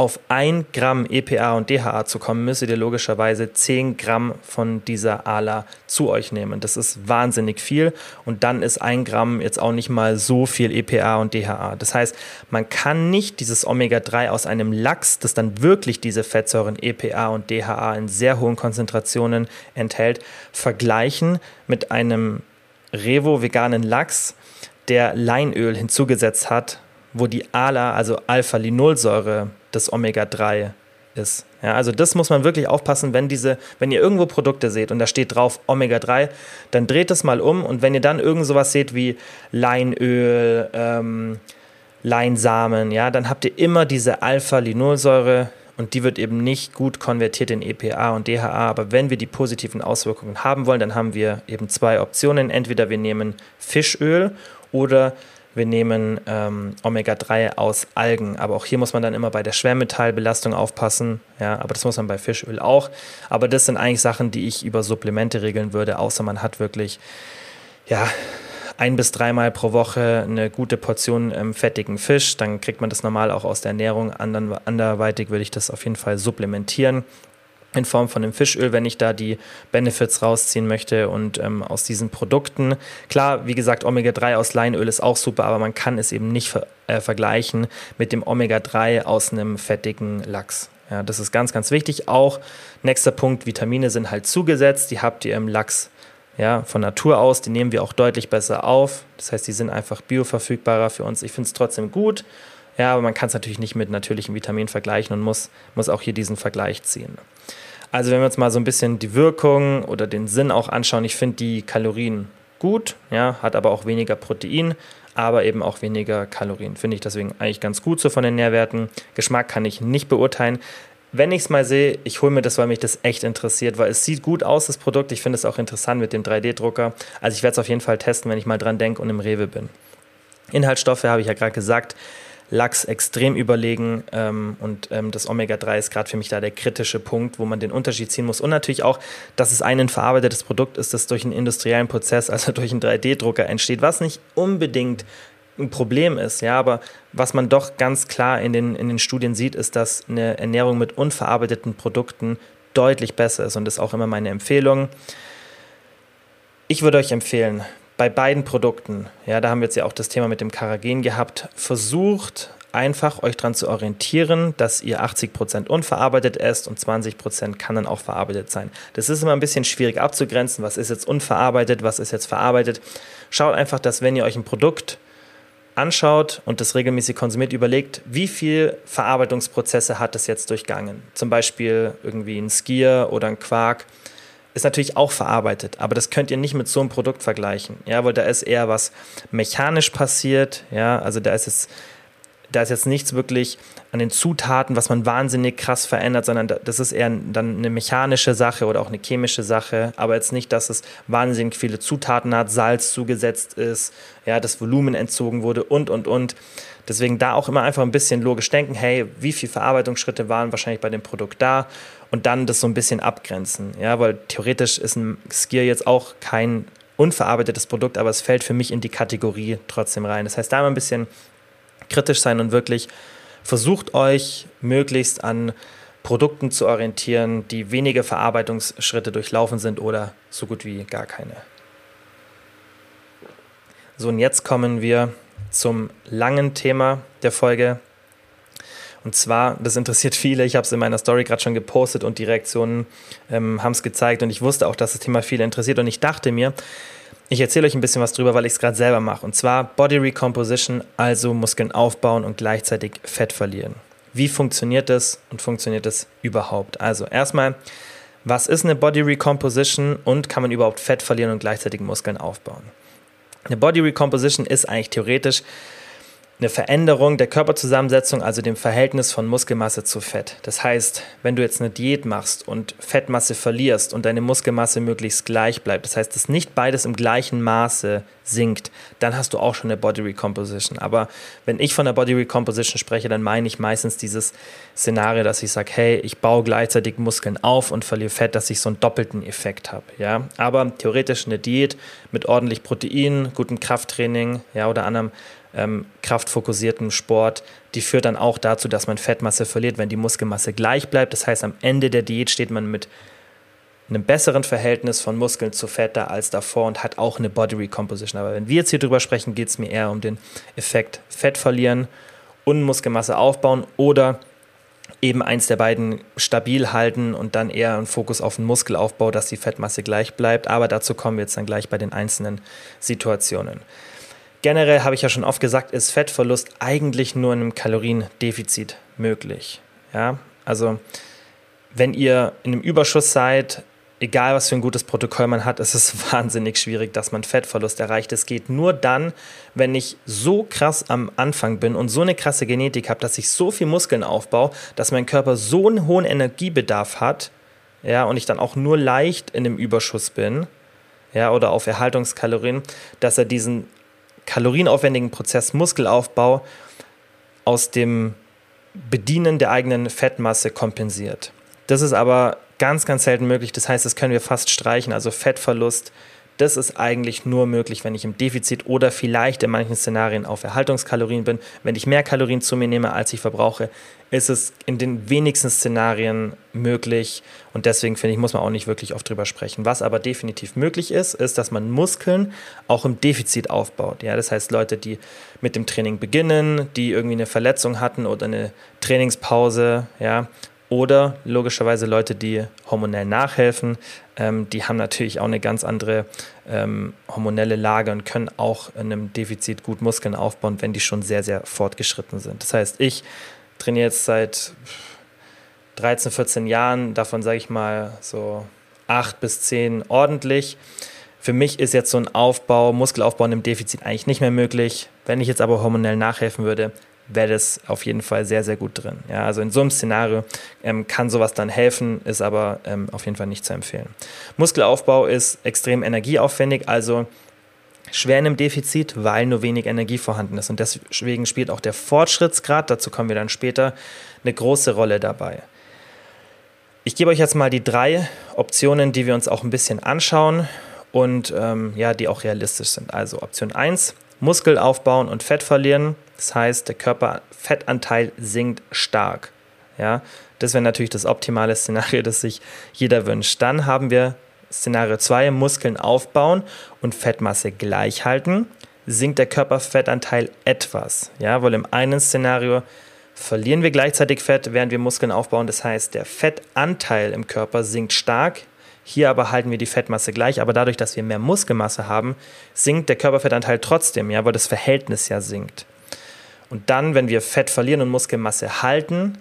auf 1 Gramm EPA und DHA zu kommen, müsstet ihr logischerweise 10 Gramm von dieser ALA zu euch nehmen. Das ist wahnsinnig viel und dann ist 1 Gramm jetzt auch nicht mal so viel EPA und DHA. Das heißt, man kann nicht dieses Omega-3 aus einem Lachs, das dann wirklich diese Fettsäuren EPA und DHA in sehr hohen Konzentrationen enthält, vergleichen mit einem Revo-veganen Lachs, der Leinöl hinzugesetzt hat, wo die ALA, also Alpha-Linolsäure, das Omega-3 ist. Ja, also das muss man wirklich aufpassen, wenn diese, wenn ihr irgendwo Produkte seht und da steht drauf Omega-3, dann dreht das mal um und wenn ihr dann irgend sowas seht wie Leinöl, ähm, Leinsamen, ja, dann habt ihr immer diese Alpha-Linolsäure und die wird eben nicht gut konvertiert in EPA und DHA. Aber wenn wir die positiven Auswirkungen haben wollen, dann haben wir eben zwei Optionen. Entweder wir nehmen Fischöl oder wir nehmen ähm, Omega-3 aus Algen, aber auch hier muss man dann immer bei der Schwermetallbelastung aufpassen. Ja, aber das muss man bei Fischöl auch. Aber das sind eigentlich Sachen, die ich über Supplemente regeln würde, außer man hat wirklich ja, ein bis dreimal pro Woche eine gute Portion ähm, fettigen Fisch. Dann kriegt man das normal auch aus der Ernährung. Andern, anderweitig würde ich das auf jeden Fall supplementieren in Form von dem Fischöl, wenn ich da die Benefits rausziehen möchte und ähm, aus diesen Produkten. Klar, wie gesagt, Omega-3 aus Leinöl ist auch super, aber man kann es eben nicht ver äh, vergleichen mit dem Omega-3 aus einem fettigen Lachs. Ja, das ist ganz, ganz wichtig. Auch nächster Punkt, Vitamine sind halt zugesetzt, die habt ihr im Lachs ja, von Natur aus, die nehmen wir auch deutlich besser auf. Das heißt, die sind einfach bioverfügbarer für uns. Ich finde es trotzdem gut. Ja, aber man kann es natürlich nicht mit natürlichen Vitaminen vergleichen und muss, muss auch hier diesen Vergleich ziehen. Also wenn wir uns mal so ein bisschen die Wirkung oder den Sinn auch anschauen, ich finde die Kalorien gut, ja, hat aber auch weniger Protein, aber eben auch weniger Kalorien. Finde ich deswegen eigentlich ganz gut so von den Nährwerten. Geschmack kann ich nicht beurteilen. Wenn ich es mal sehe, ich hole mir das, weil mich das echt interessiert, weil es sieht gut aus, das Produkt. Ich finde es auch interessant mit dem 3D-Drucker. Also ich werde es auf jeden Fall testen, wenn ich mal dran denke und im Rewe bin. Inhaltsstoffe habe ich ja gerade gesagt. Lachs extrem überlegen ähm, und ähm, das Omega-3 ist gerade für mich da der kritische Punkt, wo man den Unterschied ziehen muss. Und natürlich auch, dass es ein verarbeitetes Produkt ist, das durch einen industriellen Prozess, also (laughs) durch einen 3D-Drucker entsteht, was nicht unbedingt ein Problem ist, ja, aber was man doch ganz klar in den, in den Studien sieht, ist, dass eine Ernährung mit unverarbeiteten Produkten deutlich besser ist und das ist auch immer meine Empfehlung. Ich würde euch empfehlen, bei beiden Produkten, ja, da haben wir jetzt ja auch das Thema mit dem Karagen gehabt, versucht einfach euch daran zu orientieren, dass ihr 80% unverarbeitet esst und 20% kann dann auch verarbeitet sein. Das ist immer ein bisschen schwierig abzugrenzen, was ist jetzt unverarbeitet, was ist jetzt verarbeitet. Schaut einfach, dass wenn ihr euch ein Produkt anschaut und das regelmäßig konsumiert, überlegt, wie viel Verarbeitungsprozesse hat es jetzt durchgangen. Zum Beispiel irgendwie ein Skier oder ein Quark ist natürlich auch verarbeitet, aber das könnt ihr nicht mit so einem Produkt vergleichen, ja, weil da ist eher was mechanisch passiert, ja, also da ist es da ist jetzt nichts wirklich an den Zutaten, was man wahnsinnig krass verändert, sondern das ist eher dann eine mechanische Sache oder auch eine chemische Sache, aber jetzt nicht, dass es wahnsinnig viele Zutaten hat, Salz zugesetzt ist, ja, das Volumen entzogen wurde und und und. Deswegen da auch immer einfach ein bisschen logisch denken, hey, wie viele Verarbeitungsschritte waren wahrscheinlich bei dem Produkt da und dann das so ein bisschen abgrenzen. Ja, weil theoretisch ist ein Skier jetzt auch kein unverarbeitetes Produkt, aber es fällt für mich in die Kategorie trotzdem rein. Das heißt, da mal ein bisschen kritisch sein und wirklich versucht euch möglichst an Produkten zu orientieren, die wenige Verarbeitungsschritte durchlaufen sind oder so gut wie gar keine. So, und jetzt kommen wir zum langen Thema der Folge, und zwar, das interessiert viele, ich habe es in meiner Story gerade schon gepostet und die Reaktionen ähm, haben es gezeigt und ich wusste auch, dass das Thema viele interessiert und ich dachte mir, ich erzähle euch ein bisschen was drüber, weil ich es gerade selber mache. Und zwar Body Recomposition, also Muskeln aufbauen und gleichzeitig Fett verlieren. Wie funktioniert das und funktioniert das überhaupt? Also erstmal, was ist eine Body Recomposition und kann man überhaupt Fett verlieren und gleichzeitig Muskeln aufbauen? Eine Body Recomposition ist eigentlich theoretisch eine Veränderung der Körperzusammensetzung, also dem Verhältnis von Muskelmasse zu Fett. Das heißt, wenn du jetzt eine Diät machst und Fettmasse verlierst und deine Muskelmasse möglichst gleich bleibt, das heißt, dass nicht beides im gleichen Maße sinkt, dann hast du auch schon eine Body Recomposition. Aber wenn ich von der Body Recomposition spreche, dann meine ich meistens dieses Szenario, dass ich sage, hey, ich baue gleichzeitig Muskeln auf und verliere Fett, dass ich so einen doppelten Effekt habe. Ja? Aber theoretisch eine Diät mit ordentlich Protein, gutem Krafttraining ja, oder anderem ähm, kraftfokussierten Sport, die führt dann auch dazu, dass man Fettmasse verliert, wenn die Muskelmasse gleich bleibt. Das heißt, am Ende der Diät steht man mit einem besseren Verhältnis von Muskeln zu Fett da als davor und hat auch eine Body Recomposition. Aber wenn wir jetzt hier drüber sprechen, geht es mir eher um den Effekt Fett verlieren und Muskelmasse aufbauen oder eben eins der beiden stabil halten und dann eher einen Fokus auf den Muskelaufbau, dass die Fettmasse gleich bleibt. Aber dazu kommen wir jetzt dann gleich bei den einzelnen Situationen. Generell habe ich ja schon oft gesagt, ist Fettverlust eigentlich nur in einem Kaloriendefizit möglich. Ja, also wenn ihr in einem Überschuss seid, egal was für ein gutes Protokoll man hat, ist es (laughs) wahnsinnig schwierig, dass man Fettverlust erreicht. Es geht nur dann, wenn ich so krass am Anfang bin und so eine krasse Genetik habe, dass ich so viel Muskeln aufbaue, dass mein Körper so einen hohen Energiebedarf hat, ja, und ich dann auch nur leicht in einem Überschuss bin, ja, oder auf Erhaltungskalorien, dass er diesen kalorienaufwendigen Prozess Muskelaufbau aus dem Bedienen der eigenen Fettmasse kompensiert. Das ist aber ganz, ganz selten möglich. Das heißt, das können wir fast streichen. Also Fettverlust, das ist eigentlich nur möglich, wenn ich im Defizit oder vielleicht in manchen Szenarien auf Erhaltungskalorien bin. Wenn ich mehr Kalorien zu mir nehme, als ich verbrauche, ist es in den wenigsten Szenarien möglich. Und deswegen finde ich, muss man auch nicht wirklich oft drüber sprechen. Was aber definitiv möglich ist, ist, dass man Muskeln auch im Defizit aufbaut. Ja, das heißt, Leute, die mit dem Training beginnen, die irgendwie eine Verletzung hatten oder eine Trainingspause, ja, oder logischerweise Leute, die hormonell nachhelfen, ähm, die haben natürlich auch eine ganz andere ähm, hormonelle Lage und können auch in einem Defizit gut Muskeln aufbauen, wenn die schon sehr, sehr fortgeschritten sind. Das heißt, ich trainiere jetzt seit 13, 14 Jahren, davon sage ich mal so 8 bis 10 ordentlich. Für mich ist jetzt so ein Aufbau, Muskelaufbau in einem Defizit eigentlich nicht mehr möglich. Wenn ich jetzt aber hormonell nachhelfen würde, wäre das auf jeden Fall sehr, sehr gut drin. Ja, also in so einem Szenario ähm, kann sowas dann helfen, ist aber ähm, auf jeden Fall nicht zu empfehlen. Muskelaufbau ist extrem energieaufwendig, also schwer in einem Defizit, weil nur wenig Energie vorhanden ist. Und deswegen spielt auch der Fortschrittsgrad, dazu kommen wir dann später, eine große Rolle dabei. Ich gebe euch jetzt mal die drei Optionen, die wir uns auch ein bisschen anschauen und ähm, ja, die auch realistisch sind. Also Option 1, Muskel aufbauen und Fett verlieren. Das heißt, der Körperfettanteil sinkt stark. Ja, das wäre natürlich das optimale Szenario, das sich jeder wünscht. Dann haben wir Szenario 2, Muskeln aufbauen und Fettmasse gleich halten. Sinkt der Körperfettanteil etwas. Ja, weil im einen Szenario verlieren wir gleichzeitig Fett, während wir Muskeln aufbauen. Das heißt, der Fettanteil im Körper sinkt stark. Hier aber halten wir die Fettmasse gleich, aber dadurch, dass wir mehr Muskelmasse haben, sinkt der Körperfettanteil trotzdem, ja, weil das Verhältnis ja sinkt. Und dann, wenn wir Fett verlieren und Muskelmasse halten,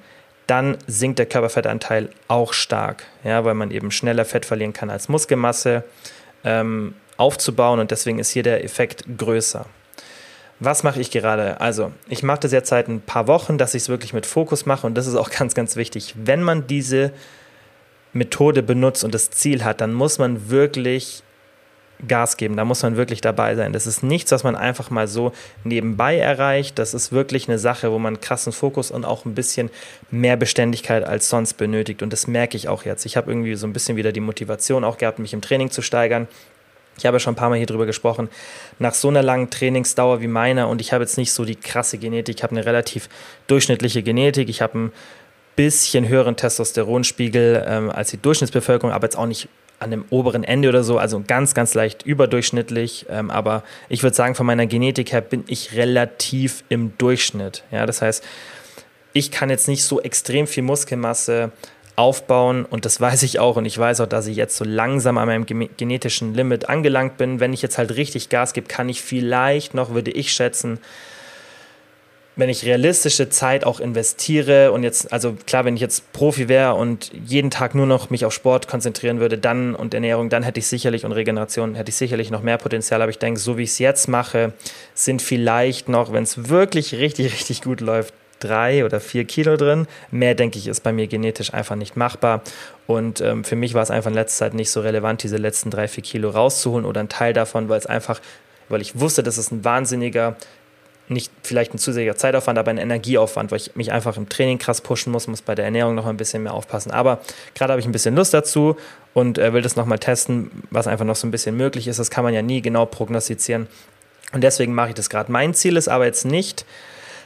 dann sinkt der Körperfettanteil auch stark, ja, weil man eben schneller Fett verlieren kann als Muskelmasse ähm, aufzubauen und deswegen ist hier der Effekt größer. Was mache ich gerade? Also, ich mache das jetzt seit ein paar Wochen, dass ich es wirklich mit Fokus mache und das ist auch (laughs) ganz, ganz wichtig. Wenn man diese Methode benutzt und das Ziel hat, dann muss man wirklich Gas geben. Da muss man wirklich dabei sein. Das ist nichts, was man einfach mal so nebenbei erreicht. Das ist wirklich eine Sache, wo man krassen Fokus und auch ein bisschen mehr Beständigkeit als sonst benötigt. Und das merke ich auch jetzt. Ich habe irgendwie so ein bisschen wieder die Motivation auch gehabt, mich im Training zu steigern. Ich habe schon ein paar Mal hier drüber gesprochen. Nach so einer langen Trainingsdauer wie meiner und ich habe jetzt nicht so die krasse Genetik, ich habe eine relativ durchschnittliche Genetik. Ich habe ein bisschen höheren Testosteronspiegel ähm, als die Durchschnittsbevölkerung, aber jetzt auch nicht an dem oberen Ende oder so, also ganz, ganz leicht überdurchschnittlich. Ähm, aber ich würde sagen, von meiner Genetik her bin ich relativ im Durchschnitt. Ja, das heißt, ich kann jetzt nicht so extrem viel Muskelmasse aufbauen und das weiß ich auch und ich weiß auch, dass ich jetzt so langsam an meinem genetischen Limit angelangt bin. Wenn ich jetzt halt richtig Gas gebe, kann ich vielleicht noch, würde ich schätzen, wenn ich realistische Zeit auch investiere und jetzt, also klar, wenn ich jetzt Profi wäre und jeden Tag nur noch mich auf Sport konzentrieren würde, dann und Ernährung, dann hätte ich sicherlich und Regeneration hätte ich sicherlich noch mehr Potenzial. Aber ich denke, so wie ich es jetzt mache, sind vielleicht noch, wenn es wirklich richtig, richtig gut läuft, drei oder vier Kilo drin. Mehr, denke ich, ist bei mir genetisch einfach nicht machbar. Und ähm, für mich war es einfach in letzter Zeit nicht so relevant, diese letzten drei, vier Kilo rauszuholen oder einen Teil davon, weil es einfach weil ich wusste, das ist ein wahnsinniger nicht vielleicht ein zusätzlicher Zeitaufwand, aber ein Energieaufwand, weil ich mich einfach im Training krass pushen muss, muss bei der Ernährung noch ein bisschen mehr aufpassen. Aber gerade habe ich ein bisschen Lust dazu und äh, will das nochmal testen, was einfach noch so ein bisschen möglich ist. Das kann man ja nie genau prognostizieren. Und deswegen mache ich das gerade. Mein Ziel ist aber jetzt nicht,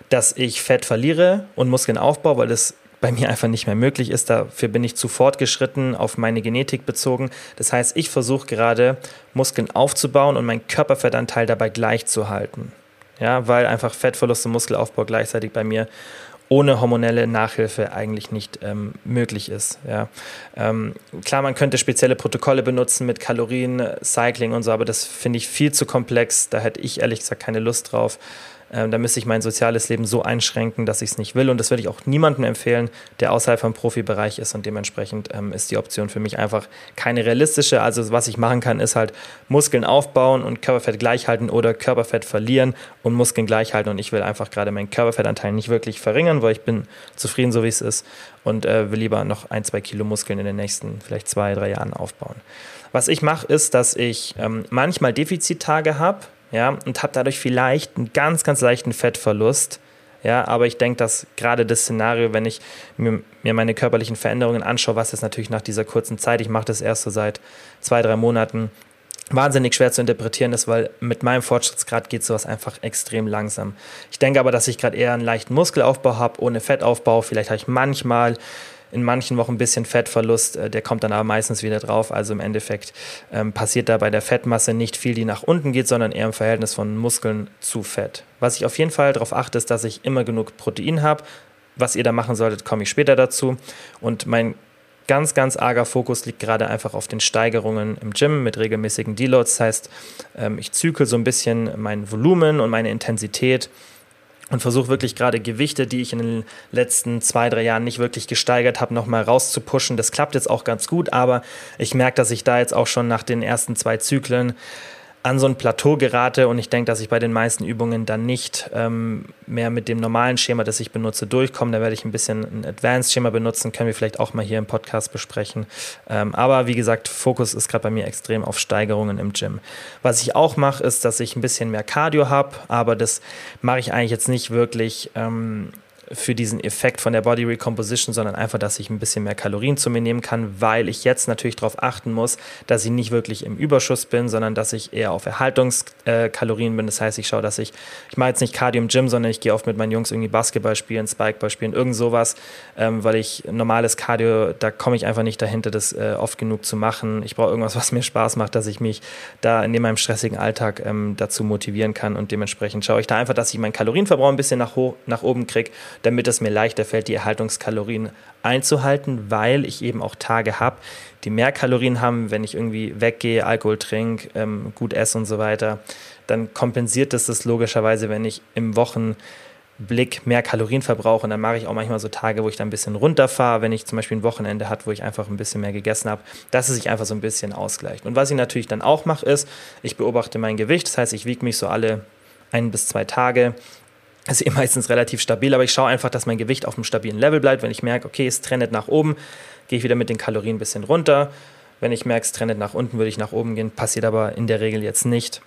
dass ich Fett verliere und Muskeln aufbaue, weil das bei mir einfach nicht mehr möglich ist. Dafür bin ich zu fortgeschritten, auf meine Genetik bezogen. Das heißt, ich versuche gerade Muskeln aufzubauen und meinen Körperfettanteil dabei gleich zu halten ja, weil einfach Fettverlust und Muskelaufbau gleichzeitig bei mir ohne hormonelle Nachhilfe eigentlich nicht ähm, möglich ist. Ja. Ähm, klar, man könnte spezielle Protokolle benutzen mit Kalorien, Cycling und so, aber das finde ich viel zu komplex. Da hätte ich ehrlich gesagt keine Lust drauf. Ähm, da müsste ich mein soziales Leben so einschränken, dass ich es nicht will. Und das würde ich auch niemandem empfehlen, der außerhalb vom Profibereich ist. Und dementsprechend ähm, ist die Option für mich einfach keine realistische. Also was ich machen kann, ist halt Muskeln aufbauen und Körperfett gleich halten oder Körperfett verlieren und Muskeln gleich halten. Und ich will einfach gerade meinen Körperfettanteil nicht wirklich verringern, weil ich bin zufrieden, so wie es ist. Und äh, will lieber noch ein, zwei Kilo Muskeln in den nächsten vielleicht zwei, drei Jahren aufbauen. Was ich mache, ist, dass ich ähm, manchmal Defizittage habe ja, und habe dadurch vielleicht einen ganz, ganz leichten Fettverlust. Ja, aber ich denke, dass gerade das Szenario, wenn ich mir, mir, meine körperlichen Veränderungen anschaue, was jetzt natürlich nach dieser kurzen Zeit, ich mache das erst so seit zwei, drei Monaten, wahnsinnig schwer zu interpretieren ist, weil mit meinem Fortschrittsgrad geht sowas einfach extrem langsam. Ich denke aber, dass ich gerade eher einen leichten Muskelaufbau habe, ohne Fettaufbau. Vielleicht habe ich manchmal in manchen Wochen ein bisschen Fettverlust, äh, der kommt dann aber meistens wieder drauf. Also im Endeffekt ähm, passiert da bei der Fettmasse nicht viel, die nach unten geht, sondern eher im Verhältnis von Muskeln zu Fett. Was ich auf jeden Fall darauf achte, ist, dass ich immer genug Protein habe. Was ihr da machen solltet, komme ich später dazu. Und mein ganz, ganz arger Fokus liegt gerade einfach auf den Steigerungen im Gym mit regelmäßigen Deloads. Das heißt, ähm, ich zügel so ein bisschen mein Volumen und meine Intensität und versuche wirklich gerade Gewichte, die ich in den letzten zwei, drei Jahren nicht wirklich gesteigert habe, nochmal rauszupushen. Das klappt jetzt auch ganz gut, aber ich merke, dass ich da jetzt auch schon nach den ersten zwei Zyklen an so ein Plateau gerate und ich denke, dass ich bei den meisten Übungen dann nicht ähm, mehr mit dem normalen Schema, das ich benutze, durchkomme. Da werde ich ein bisschen ein Advanced-Schema benutzen, können wir vielleicht auch mal hier im Podcast besprechen. Ähm, aber wie gesagt, Fokus ist gerade bei mir extrem auf Steigerungen im Gym. Was ich auch mache, ist, dass ich ein bisschen mehr Cardio habe, aber das mache ich eigentlich jetzt nicht wirklich ähm, für diesen Effekt von der Body Recomposition, sondern einfach, dass ich ein bisschen mehr Kalorien zu mir nehmen kann, weil ich jetzt natürlich darauf achten muss, dass ich nicht wirklich im Überschuss bin, sondern dass ich eher auf Erhaltungskalorien bin. Das heißt, ich schaue, dass ich, ich mache jetzt nicht Cardio im Gym, sondern ich gehe oft mit meinen Jungs irgendwie Basketball spielen, Spikeball spielen, irgend sowas, ähm, weil ich normales Cardio, da komme ich einfach nicht dahinter, das äh, oft genug zu machen. Ich brauche irgendwas, was mir Spaß macht, dass ich mich da in meinem stressigen Alltag ähm, dazu motivieren kann und dementsprechend schaue ich da einfach, dass ich meinen Kalorienverbrauch ein bisschen nach, nach oben kriege damit es mir leichter fällt, die Erhaltungskalorien einzuhalten, weil ich eben auch Tage habe, die mehr Kalorien haben, wenn ich irgendwie weggehe, Alkohol trinke, ähm, gut esse und so weiter. Dann kompensiert das das logischerweise, wenn ich im Wochenblick mehr Kalorien verbrauche. Und dann mache ich auch manchmal so Tage, wo ich dann ein bisschen runterfahre, wenn ich zum Beispiel ein Wochenende habe, wo ich einfach ein bisschen mehr gegessen habe, dass es sich einfach so ein bisschen ausgleicht. Und was ich natürlich dann auch mache, ist, ich beobachte mein Gewicht. Das heißt, ich wiege mich so alle ein bis zwei Tage ist eh meistens relativ stabil, aber ich schaue einfach, dass mein Gewicht auf einem stabilen Level bleibt. Wenn ich merke, okay, es trendet nach oben, gehe ich wieder mit den Kalorien ein bisschen runter. Wenn ich merke, es trendet nach unten, würde ich nach oben gehen. Passiert aber in der Regel jetzt nicht,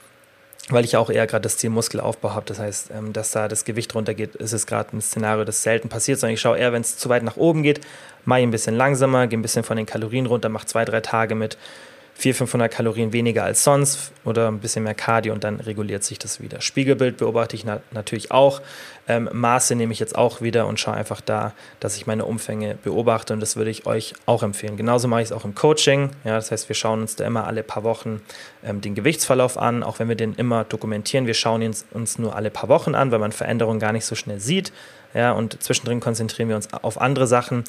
weil ich auch eher gerade das Ziel Muskelaufbau habe. Das heißt, ähm, dass da das Gewicht runtergeht, ist es gerade ein Szenario, das selten passiert, sondern ich schaue eher, wenn es zu weit nach oben geht, mache ich ein bisschen langsamer, gehe ein bisschen von den Kalorien runter, mache zwei, drei Tage mit 400, 500 Kalorien weniger als sonst oder ein bisschen mehr Cardio und dann reguliert sich das wieder. Spiegelbild beobachte ich na natürlich auch. Ähm, Maße nehme ich jetzt auch wieder und schaue einfach da, dass ich meine Umfänge beobachte und das würde ich euch auch empfehlen. Genauso mache ich es auch im Coaching. Ja, das heißt, wir schauen uns da immer alle paar Wochen ähm, den Gewichtsverlauf an, auch wenn wir den immer dokumentieren. Wir schauen ihn uns nur alle paar Wochen an, weil man Veränderungen gar nicht so schnell sieht. Ja, und zwischendrin konzentrieren wir uns auf andere Sachen.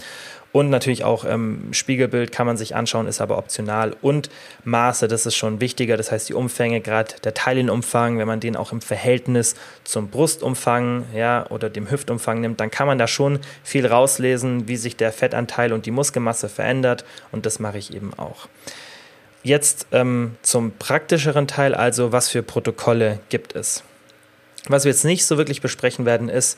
Und natürlich auch ähm, Spiegelbild kann man sich anschauen, ist aber optional. Und Maße, das ist schon wichtiger. Das heißt, die Umfänge, gerade der Teilienumfang, wenn man den auch im Verhältnis zum Brustumfang ja, oder dem Hüftumfang nimmt, dann kann man da schon viel rauslesen, wie sich der Fettanteil und die Muskelmasse verändert. Und das mache ich eben auch. Jetzt ähm, zum praktischeren Teil, also was für Protokolle gibt es. Was wir jetzt nicht so wirklich besprechen werden, ist,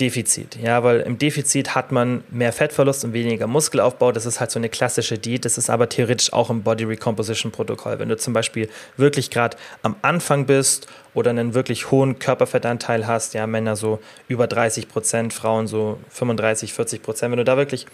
Defizit. Ja, weil im Defizit hat man mehr Fettverlust und weniger Muskelaufbau. Das ist halt so eine klassische Diät. Das ist aber theoretisch auch im Body Recomposition Protokoll. Wenn du zum Beispiel wirklich gerade am Anfang bist oder einen wirklich hohen Körperfettanteil hast, ja, Männer so über 30 Prozent, Frauen so 35, 40 Prozent, wenn du da wirklich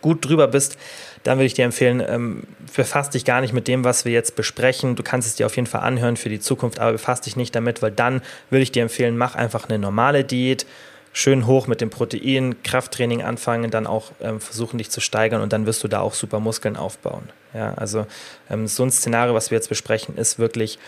gut drüber bist, dann würde ich dir empfehlen, ähm, befass dich gar nicht mit dem, was wir jetzt besprechen. Du kannst es dir auf jeden Fall anhören für die Zukunft, aber befass dich nicht damit, weil dann würde ich dir empfehlen, mach einfach eine normale Diät schön hoch mit dem Protein, Krafttraining anfangen, dann auch ähm, versuchen, dich zu steigern und dann wirst du da auch super Muskeln aufbauen. Ja, also ähm, so ein Szenario, was wir jetzt besprechen, ist wirklich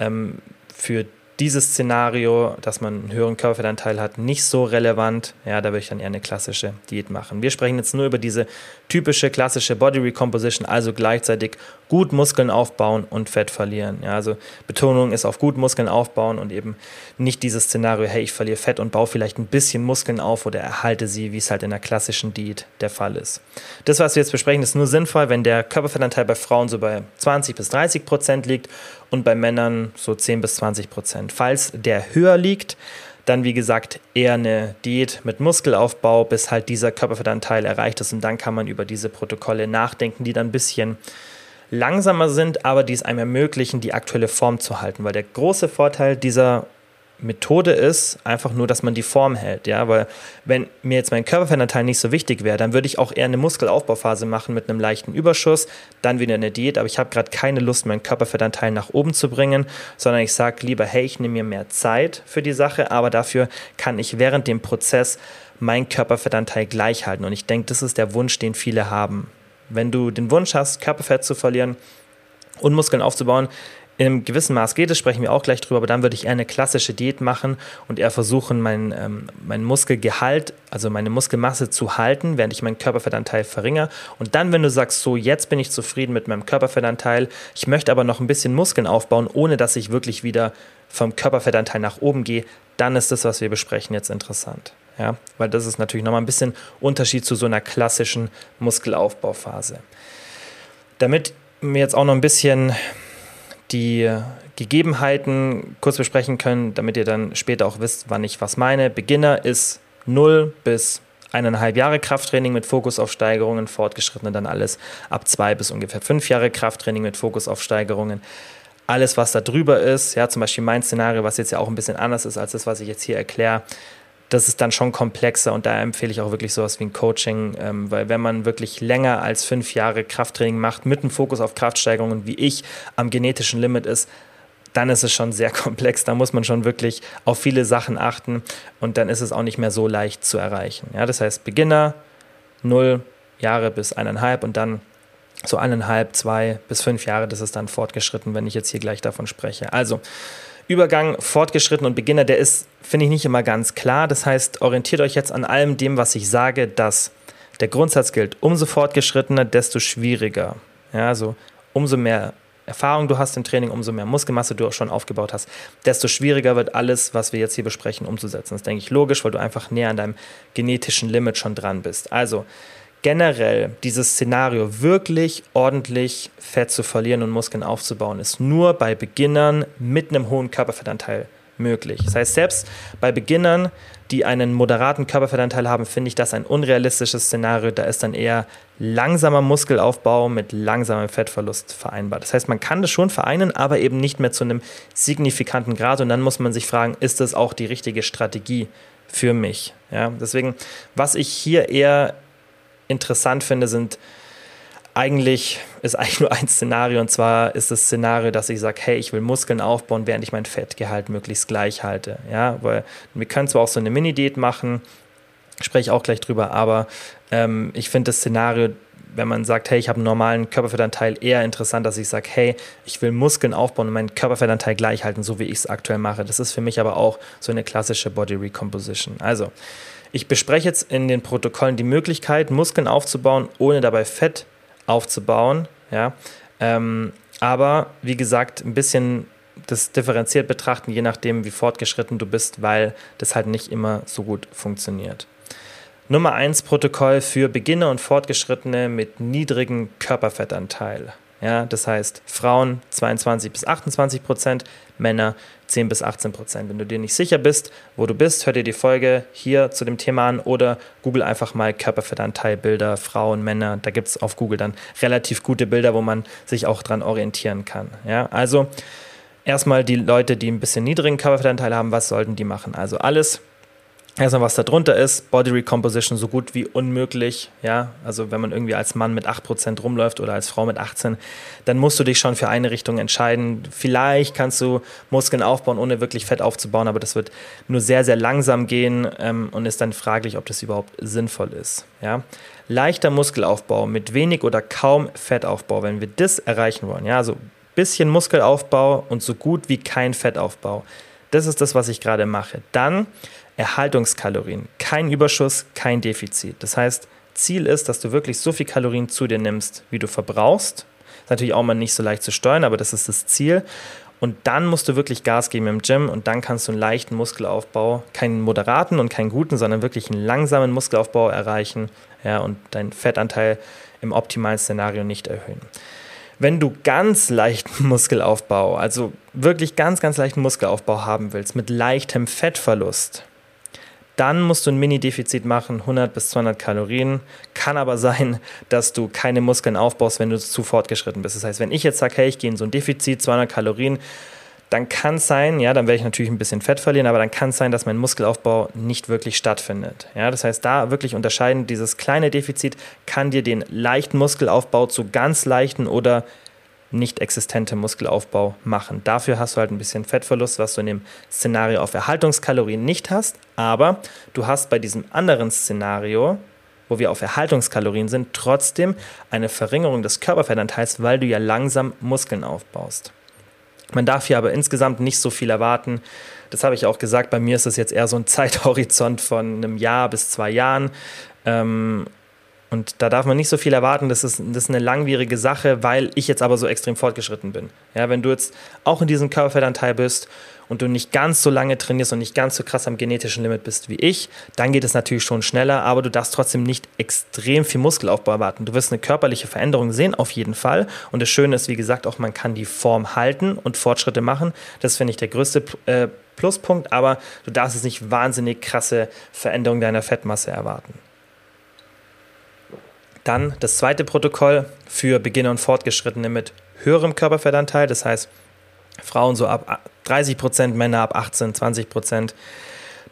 ähm, für dieses Szenario, dass man einen höheren Körperfettanteil hat, nicht so relevant. Ja, da würde ich dann eher eine klassische Diät machen. Wir sprechen jetzt nur über diese typische klassische Body Recomposition, also gleichzeitig gut Muskeln aufbauen und Fett verlieren. Ja, also Betonung ist auf gut Muskeln aufbauen und eben nicht dieses Szenario, hey, ich verliere Fett und baue vielleicht ein bisschen Muskeln auf oder erhalte sie, wie es halt in der klassischen Diät der Fall ist. Das, was wir jetzt besprechen, ist nur sinnvoll, wenn der Körperfettanteil bei Frauen so bei 20 bis 30 Prozent liegt und bei Männern so 10 bis 20 Prozent. Falls der höher liegt, dann wie gesagt eher eine Diät mit Muskelaufbau, bis halt dieser Körperfettanteil erreicht ist und dann kann man über diese Protokolle nachdenken, die dann ein bisschen langsamer sind, aber die es einem ermöglichen, die aktuelle Form zu halten. Weil der große Vorteil dieser Methode ist einfach nur, dass man die Form hält, ja, weil wenn mir jetzt mein Körperfettanteil nicht so wichtig wäre, dann würde ich auch eher eine Muskelaufbauphase machen mit einem leichten Überschuss, dann wieder eine Diät, aber ich habe gerade keine Lust, meinen Körperfettanteil nach oben zu bringen, sondern ich sage lieber, hey, ich nehme mir mehr Zeit für die Sache, aber dafür kann ich während dem Prozess meinen Körperfettanteil gleich halten und ich denke, das ist der Wunsch, den viele haben. Wenn du den Wunsch hast, Körperfett zu verlieren und Muskeln aufzubauen, in einem gewissen Maß geht es, sprechen wir auch gleich drüber, aber dann würde ich eher eine klassische Diät machen und eher versuchen, mein, ähm, mein Muskelgehalt, also meine Muskelmasse zu halten, während ich meinen Körperfettanteil verringere. Und dann, wenn du sagst, so jetzt bin ich zufrieden mit meinem Körperfettanteil, ich möchte aber noch ein bisschen Muskeln aufbauen, ohne dass ich wirklich wieder vom Körperfettanteil nach oben gehe, dann ist das, was wir besprechen, jetzt interessant. Ja, weil das ist natürlich nochmal ein bisschen Unterschied zu so einer klassischen Muskelaufbauphase. Damit wir jetzt auch noch ein bisschen die Gegebenheiten kurz besprechen können, damit ihr dann später auch wisst, wann ich was meine. Beginner ist 0 bis eineinhalb Jahre Krafttraining mit Fokus auf Steigerungen, Fortgeschrittene dann alles ab zwei bis ungefähr fünf Jahre Krafttraining mit Fokus auf Steigerungen. Alles, was da drüber ist, ja, zum Beispiel mein Szenario, was jetzt ja auch ein bisschen anders ist als das, was ich jetzt hier erkläre, das ist dann schon komplexer und da empfehle ich auch wirklich sowas wie ein Coaching, ähm, weil wenn man wirklich länger als fünf Jahre Krafttraining macht, mit einem Fokus auf Kraftsteigerungen, wie ich am genetischen Limit ist, dann ist es schon sehr (laughs) komplex. Da muss man schon wirklich auf viele Sachen achten und dann ist es auch nicht mehr so leicht zu erreichen. Ja, das heißt, Beginner, null Jahre bis eineinhalb und dann so eineinhalb, zwei bis fünf Jahre, das ist dann fortgeschritten, wenn ich jetzt hier gleich davon spreche. Also, Übergang fortgeschritten und Beginner, der ist, finde ich, nicht immer ganz klar. Das heißt, orientiert euch jetzt an allem dem, was ich sage, dass der Grundsatz gilt, umso fortgeschrittener, desto schwieriger. Ja, also umso mehr Erfahrung du hast im Training, umso mehr Muskelmasse du auch schon aufgebaut hast, desto schwieriger wird alles, was wir jetzt hier besprechen, umzusetzen. Das ist, denke ich, logisch, weil du einfach näher an deinem genetischen Limit schon dran bist. Also generell dieses Szenario wirklich ordentlich Fett zu verlieren und Muskeln aufzubauen, ist nur bei Beginnern mit einem hohen Körperfettanteil möglich. Das heißt, selbst bei Beginnern, die einen moderaten Körperfettanteil haben, finde ich das ein unrealistisches Szenario. Da ist dann eher langsamer Muskelaufbau mit langsamem Fettverlust vereinbart. Das heißt, man kann das schon vereinen, aber eben nicht mehr zu einem signifikanten Grad. Und dann muss man sich fragen, ist das auch die richtige Strategie für mich? Ja, deswegen, was ich hier eher interessant finde, sind eigentlich, ist eigentlich nur ein Szenario und zwar ist das Szenario, dass ich sage, hey, ich will Muskeln aufbauen, während ich mein Fettgehalt möglichst gleich halte. Ja, weil wir können zwar auch so eine Mini-Diät machen, spreche ich auch gleich drüber, aber ähm, ich finde das Szenario, wenn man sagt, hey, ich habe einen normalen Körperfettanteil, eher interessant, dass ich sage, hey, ich will Muskeln aufbauen und meinen Körperfettanteil gleich halten, so wie ich es aktuell mache. Das ist für mich aber auch so eine klassische Body Recomposition. Also, ich bespreche jetzt in den Protokollen die Möglichkeit, Muskeln aufzubauen, ohne dabei Fett aufzubauen. Ja? Ähm, aber wie gesagt, ein bisschen das differenziert betrachten, je nachdem, wie fortgeschritten du bist, weil das halt nicht immer so gut funktioniert. Nummer 1 Protokoll für Beginner und Fortgeschrittene mit niedrigem Körperfettanteil. Ja, das heißt, Frauen 22 bis 28 Prozent, Männer 10 bis 18 Prozent. Wenn du dir nicht sicher bist, wo du bist, hör dir die Folge hier zu dem Thema an oder google einfach mal Körperfettanteil, Bilder, Frauen, Männer. Da gibt es auf Google dann relativ gute Bilder, wo man sich auch dran orientieren kann. Ja, also erstmal die Leute, die ein bisschen niedrigen Körperfettanteil haben, was sollten die machen? Also alles Erstmal, was da drunter ist, Body Recomposition so gut wie unmöglich. Ja, also wenn man irgendwie als Mann mit 8% rumläuft oder als Frau mit 18, dann musst du dich schon für eine Richtung entscheiden. Vielleicht kannst du Muskeln aufbauen, ohne wirklich Fett aufzubauen, aber das wird nur sehr, sehr langsam gehen ähm, und ist dann fraglich, ob das überhaupt sinnvoll ist. Ja, leichter Muskelaufbau mit wenig oder kaum Fettaufbau, wenn wir das erreichen wollen, ja, also bisschen Muskelaufbau und so gut wie kein Fettaufbau. Das ist das, was ich gerade mache. Dann Erhaltungskalorien. Kein Überschuss, kein Defizit. Das heißt, Ziel ist, dass du wirklich so viel Kalorien zu dir nimmst, wie du verbrauchst. Ist natürlich auch mal nicht so leicht zu steuern, aber das ist das Ziel. Und dann musst du wirklich Gas geben im Gym und dann kannst du einen leichten Muskelaufbau, keinen moderaten und keinen guten, sondern wirklich einen langsamen Muskelaufbau erreichen ja, und deinen Fettanteil im optimalen Szenario nicht erhöhen. Wenn du ganz leichten (laughs) Muskelaufbau, also wirklich ganz, ganz leichten Muskelaufbau haben willst, mit leichtem Fettverlust, dann musst du ein Mini-Defizit machen, 100 bis 200 Kalorien. Kann aber sein, dass du keine Muskeln aufbaust, wenn du zu fortgeschritten bist. Das heißt, wenn ich jetzt sage, hey, ich gehe in so ein Defizit, 200 Kalorien, dann kann es sein, ja, dann werde ich natürlich ein bisschen Fett verlieren, aber dann kann es sein, dass mein Muskelaufbau nicht wirklich stattfindet. Ja, das heißt, da wirklich unterscheiden, dieses kleine Defizit kann dir den leichten Muskelaufbau zu ganz leichten oder nicht existente Muskelaufbau machen. Dafür hast du halt ein bisschen Fettverlust, was du in dem Szenario auf Erhaltungskalorien nicht hast, aber du hast bei diesem anderen Szenario, wo wir auf Erhaltungskalorien sind, trotzdem eine Verringerung des Körperfettanteils, weil du ja langsam Muskeln aufbaust. Man darf hier aber insgesamt nicht so viel erwarten. Das habe ich auch gesagt. Bei mir ist das jetzt eher so ein Zeithorizont von einem Jahr bis zwei Jahren. Ähm, und da darf man nicht so viel erwarten, das ist, das ist eine langwierige Sache, weil ich jetzt aber so extrem fortgeschritten bin. Ja, wenn du jetzt auch in diesem Körperfettanteil bist und du nicht ganz so lange trainierst und nicht ganz so krass am genetischen Limit bist wie ich, dann geht es natürlich schon schneller, aber du darfst trotzdem nicht extrem viel Muskelaufbau erwarten. Du wirst eine körperliche Veränderung sehen, auf jeden Fall. Und das Schöne ist, wie gesagt, auch man kann die Form halten und Fortschritte machen. Das finde ich der größte äh, Pluspunkt, aber du darfst jetzt nicht wahnsinnig krasse Veränderungen deiner Fettmasse erwarten. Dann das zweite Protokoll für Beginner und Fortgeschrittene mit höherem Körperfettanteil, das heißt Frauen so ab 30 Prozent, Männer ab 18, 20 Prozent.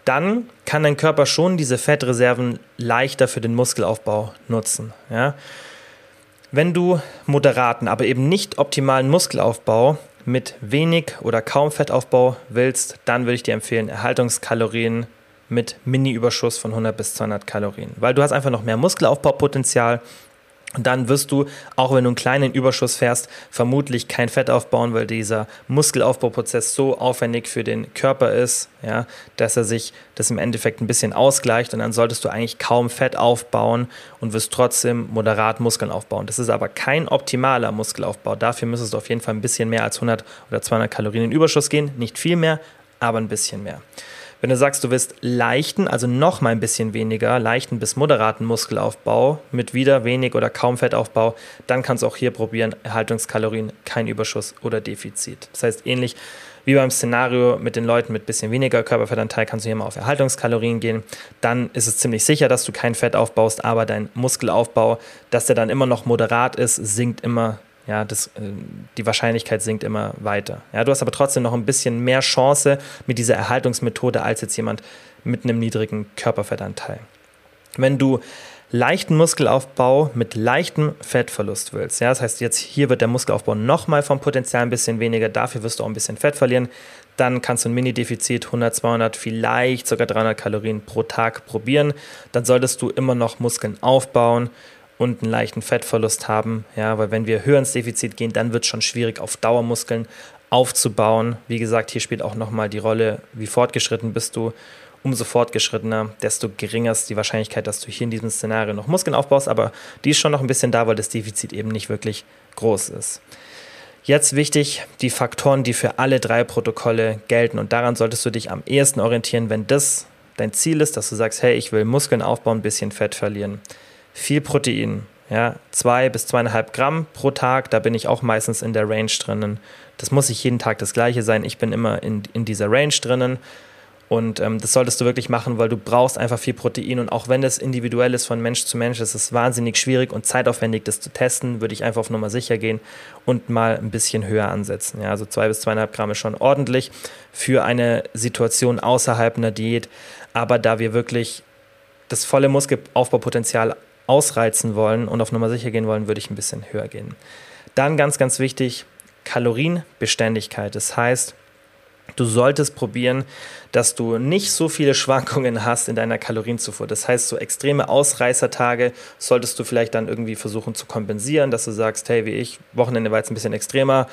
Dann kann dein Körper schon diese Fettreserven leichter für den Muskelaufbau nutzen. Ja? Wenn du moderaten, aber eben nicht optimalen Muskelaufbau mit wenig oder kaum Fettaufbau willst, dann würde ich dir empfehlen, Erhaltungskalorien mit Mini-Überschuss von 100 bis 200 Kalorien, weil du hast einfach noch mehr Muskelaufbaupotenzial und dann wirst du, auch wenn du einen kleinen Überschuss fährst, vermutlich kein Fett aufbauen, weil dieser Muskelaufbauprozess so aufwendig für den Körper ist, ja, dass er sich das im Endeffekt ein bisschen ausgleicht und dann solltest du eigentlich kaum Fett aufbauen und wirst trotzdem moderat Muskeln aufbauen. Das ist aber kein optimaler Muskelaufbau. Dafür müsstest du auf jeden Fall ein bisschen mehr als 100 oder 200 Kalorien in Überschuss gehen. Nicht viel mehr, aber ein bisschen mehr. Wenn du sagst, du willst leichten, also noch mal ein bisschen weniger, leichten bis moderaten Muskelaufbau mit wieder wenig oder kaum Fettaufbau, dann kannst du auch hier probieren, Erhaltungskalorien, kein Überschuss oder Defizit. Das heißt, ähnlich wie beim Szenario mit den Leuten mit bisschen weniger Körperfettanteil kannst du hier mal auf Erhaltungskalorien gehen. Dann ist es ziemlich sicher, dass du kein Fett aufbaust, aber dein Muskelaufbau, dass der dann immer noch moderat ist, sinkt immer ja, das, äh, die Wahrscheinlichkeit sinkt immer weiter. Ja, du hast aber trotzdem noch ein bisschen mehr Chance mit dieser Erhaltungsmethode als jetzt jemand mit einem niedrigen Körperfettanteil. Wenn du leichten Muskelaufbau mit leichtem Fettverlust willst, ja, das heißt jetzt hier wird der Muskelaufbau nochmal vom Potenzial ein bisschen weniger, dafür wirst du auch ein bisschen Fett verlieren, dann kannst du ein Mini-Defizit 100, 200, vielleicht sogar 300 Kalorien pro Tag probieren. Dann solltest du immer noch Muskeln aufbauen und einen leichten Fettverlust haben. Ja, weil wenn wir höher ins Defizit gehen, dann wird es schon schwierig, auf Dauermuskeln aufzubauen. Wie gesagt, hier spielt auch nochmal die Rolle, wie fortgeschritten bist du. Umso fortgeschrittener, desto geringer ist die Wahrscheinlichkeit, dass du hier in diesem Szenario noch Muskeln aufbaust, aber die ist schon noch ein bisschen da, weil das Defizit eben nicht wirklich groß ist. Jetzt wichtig, die Faktoren, die für alle drei Protokolle gelten und daran solltest du dich am ehesten orientieren, wenn das dein Ziel ist, dass du sagst, hey, ich will Muskeln aufbauen, ein bisschen Fett verlieren viel Protein. Ja, zwei bis zweieinhalb Gramm pro Tag, da bin ich auch meistens in der Range drinnen. Das muss nicht jeden Tag das gleiche sein. Ich bin immer in, in dieser Range drinnen. Und ähm, das solltest du wirklich machen, weil du brauchst einfach viel Protein. Und auch wenn das individuell ist von Mensch zu Mensch, ist es wahnsinnig schwierig und zeitaufwendig, das zu testen, würde ich einfach auf Nummer sicher gehen und mal ein bisschen höher ansetzen. Ja, also zwei bis zweieinhalb Gramm ist schon ordentlich für eine Situation außerhalb einer Diät. Aber da wir wirklich das volle Muskelaufbaupotenzial ausreizen wollen und auf Nummer sicher gehen wollen, würde ich ein bisschen höher gehen. Dann ganz, ganz wichtig, Kalorienbeständigkeit. Das heißt, Du solltest probieren, dass du nicht so viele Schwankungen hast in deiner Kalorienzufuhr. Das heißt, so extreme Ausreißertage solltest du vielleicht dann irgendwie versuchen zu kompensieren, dass du sagst, hey, wie ich, Wochenende war jetzt ein bisschen extremer,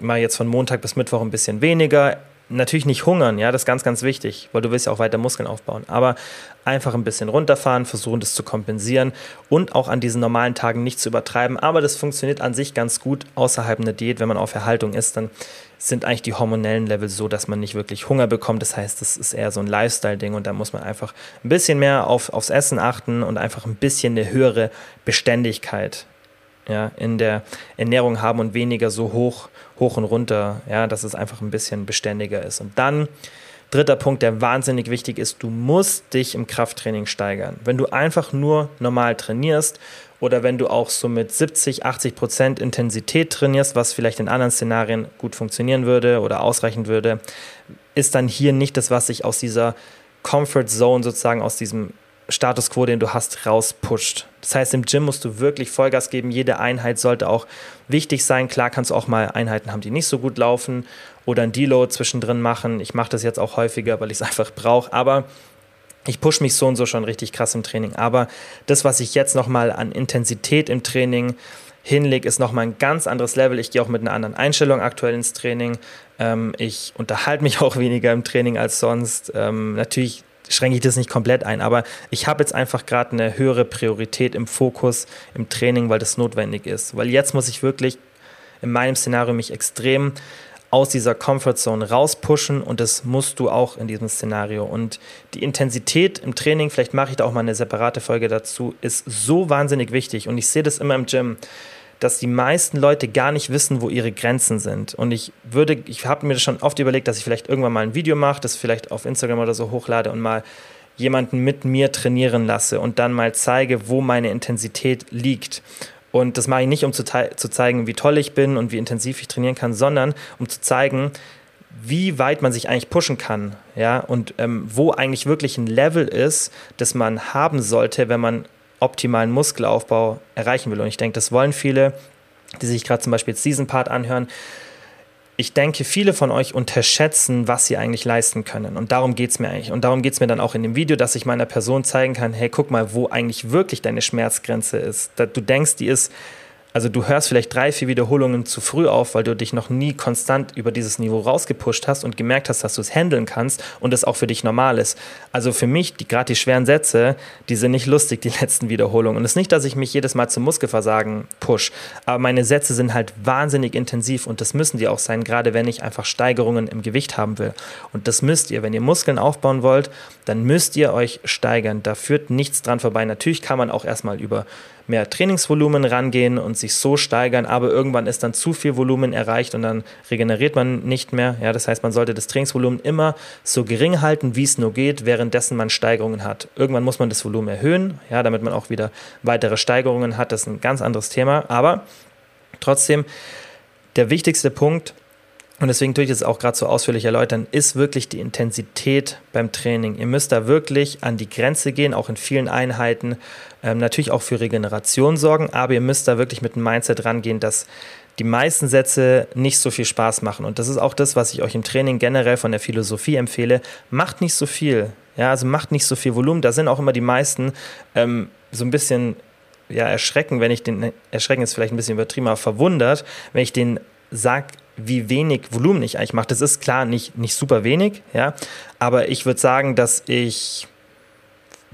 mal jetzt von Montag bis Mittwoch ein bisschen weniger, natürlich nicht hungern, ja, das ist ganz, ganz wichtig, weil du willst ja auch weiter Muskeln aufbauen. Aber einfach ein bisschen runterfahren, versuchen das zu kompensieren und auch an diesen normalen Tagen nicht zu übertreiben. Aber das funktioniert an sich ganz gut außerhalb einer Diät. Wenn man auf Erhaltung ist, dann sind eigentlich die hormonellen Level so, dass man nicht wirklich Hunger bekommt. Das heißt, das ist eher so ein Lifestyle-Ding und da muss man einfach ein bisschen mehr auf, aufs Essen achten und einfach ein bisschen eine höhere Beständigkeit ja, in der Ernährung haben und weniger so hoch, hoch und runter, ja, dass es einfach ein bisschen beständiger ist. Und dann, dritter Punkt, der wahnsinnig wichtig ist, du musst dich im Krafttraining steigern. Wenn du einfach nur normal trainierst oder wenn du auch so mit 70, 80 Prozent Intensität trainierst, was vielleicht in anderen Szenarien gut funktionieren würde oder ausreichen würde, ist dann hier nicht das, was sich aus dieser Comfort Zone sozusagen aus diesem Status quo, den du hast, rauspusht. Das heißt, im Gym musst du wirklich Vollgas geben. Jede Einheit sollte auch wichtig sein. Klar kannst du auch mal Einheiten haben, die nicht so gut laufen oder ein Deload zwischendrin machen. Ich mache das jetzt auch häufiger, weil ich es (laughs) einfach brauche. Aber ich pushe mich so und so schon richtig krass im Training. Aber das, was ich jetzt nochmal an Intensität im Training hinlege, ist nochmal ein ganz anderes Level. Ich gehe auch mit einer anderen Einstellung aktuell ins Training. Ähm, ich unterhalte mich (laughs) auch weniger im Training als sonst. Ähm, natürlich schränke ich das nicht komplett ein, aber ich habe jetzt einfach gerade eine höhere Priorität im Fokus im Training, weil das notwendig ist. Weil jetzt muss ich wirklich in meinem Szenario mich extrem aus dieser Comfortzone rauspushen und das musst du auch in diesem Szenario. Und die Intensität im Training, vielleicht mache ich da auch mal eine separate Folge dazu, ist so wahnsinnig wichtig und ich sehe das immer im Gym dass die meisten Leute gar nicht wissen, wo ihre Grenzen sind. Und ich würde, ich habe mir schon oft überlegt, dass ich vielleicht irgendwann mal ein Video mache, das vielleicht auf Instagram oder so hochlade und mal jemanden mit mir trainieren lasse und dann mal zeige, wo meine Intensität liegt. Und das mache ich nicht, um zu, zu zeigen, wie toll ich bin und wie intensiv ich trainieren kann, sondern um zu zeigen, wie weit man sich eigentlich pushen kann, ja, und ähm, wo eigentlich wirklich ein Level ist, das man haben sollte, wenn man optimalen Muskelaufbau erreichen will. Und ich denke, das wollen viele, die sich gerade zum Beispiel jetzt diesen Part anhören. Ich denke, viele von euch unterschätzen, was sie eigentlich leisten können. Und darum geht es mir eigentlich. Und darum geht es mir dann auch in dem Video, dass ich meiner Person zeigen kann, hey, guck mal, wo eigentlich wirklich deine Schmerzgrenze ist. Du denkst, die ist also du hörst vielleicht drei, vier Wiederholungen zu früh auf, weil du dich noch nie konstant über dieses Niveau rausgepusht hast und gemerkt hast, dass du es handeln kannst und es auch für dich normal ist. Also für mich, die gerade die schweren Sätze, die sind nicht lustig, die (laughs) letzten Wiederholungen. Und es ist nicht, dass ich mich jedes Mal zum Muskelversagen push, aber meine Sätze sind halt wahnsinnig intensiv und das müssen die auch sein, gerade wenn ich einfach Steigerungen im Gewicht haben will. Und das müsst ihr, wenn ihr Muskeln aufbauen wollt, dann müsst ihr euch steigern. Da führt nichts dran vorbei. Natürlich kann man auch erstmal über mehr Trainingsvolumen rangehen und sich so steigern, aber irgendwann ist dann zu viel Volumen erreicht und dann regeneriert man nicht mehr. Ja, das heißt, man sollte das Trainingsvolumen immer so gering halten, wie es nur geht, währenddessen man Steigerungen hat. Irgendwann muss man das Volumen erhöhen, ja, damit man auch wieder weitere Steigerungen hat. Das ist ein ganz anderes Thema, aber trotzdem der wichtigste Punkt, und deswegen tue ich das auch gerade so ausführlich erläutern, ist wirklich die Intensität beim Training. Ihr müsst da wirklich an die Grenze gehen, auch in vielen Einheiten. Ähm, natürlich auch für Regeneration sorgen, aber ihr müsst da wirklich mit einem Mindset rangehen, dass die meisten Sätze nicht so viel Spaß machen. Und das ist auch das, was ich euch im Training generell von der Philosophie empfehle. Macht nicht so viel. Ja, also macht nicht so viel Volumen. Da sind auch immer die meisten ähm, so ein bisschen ja, erschrecken, wenn ich den, erschrecken ist vielleicht ein bisschen übertrieben, aber verwundert, wenn ich den sage, wie wenig Volumen ich eigentlich mache. Das ist klar nicht, nicht super wenig, ja, aber ich würde sagen, dass ich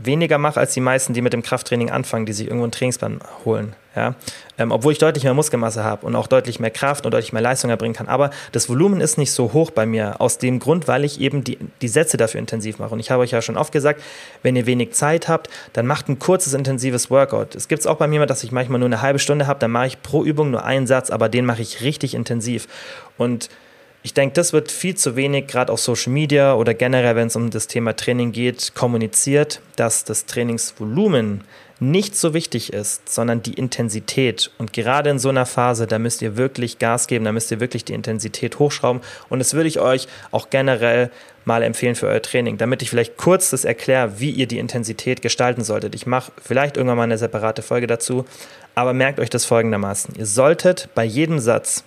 weniger mache als die meisten, die mit dem Krafttraining anfangen, die sich irgendwo einen Trainingsplan holen. Ja? Ähm, obwohl ich deutlich mehr Muskelmasse habe und auch deutlich mehr Kraft und deutlich mehr Leistung erbringen kann. Aber das Volumen ist nicht so hoch bei mir, aus dem Grund, weil ich eben die, die Sätze dafür intensiv mache. Und ich habe euch ja schon oft gesagt, wenn ihr wenig Zeit habt, dann macht ein kurzes, intensives Workout. Es gibt es auch bei mir, dass ich manchmal nur eine halbe Stunde habe, dann mache ich pro Übung nur einen Satz, aber den mache ich richtig intensiv. Und ich denke, das wird viel zu wenig, gerade auf Social Media oder generell, wenn es um das Thema Training geht, kommuniziert, dass das Trainingsvolumen nicht so wichtig ist, sondern die Intensität. Und gerade in so einer Phase, da müsst ihr wirklich Gas geben, da müsst ihr wirklich die Intensität hochschrauben. Und das würde ich euch auch generell mal empfehlen für euer Training, damit ich vielleicht kurz das erkläre, wie ihr die Intensität gestalten solltet. Ich mache vielleicht irgendwann mal eine separate Folge dazu, aber merkt euch das folgendermaßen. Ihr solltet bei jedem Satz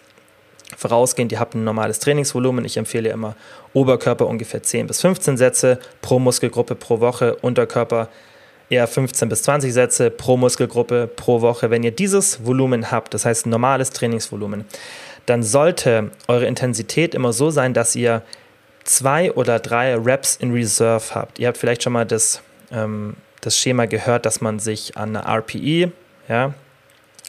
Vorausgehend, ihr habt ein normales Trainingsvolumen. Ich empfehle immer Oberkörper ungefähr 10 bis 15 Sätze pro Muskelgruppe pro Woche, Unterkörper eher 15 bis 20 Sätze pro Muskelgruppe pro Woche. Wenn ihr dieses Volumen habt, das heißt normales Trainingsvolumen, dann sollte eure Intensität immer so sein, dass ihr zwei oder drei Reps in Reserve habt. Ihr habt vielleicht schon mal das, ähm, das Schema gehört, dass man sich an eine RPE, ja,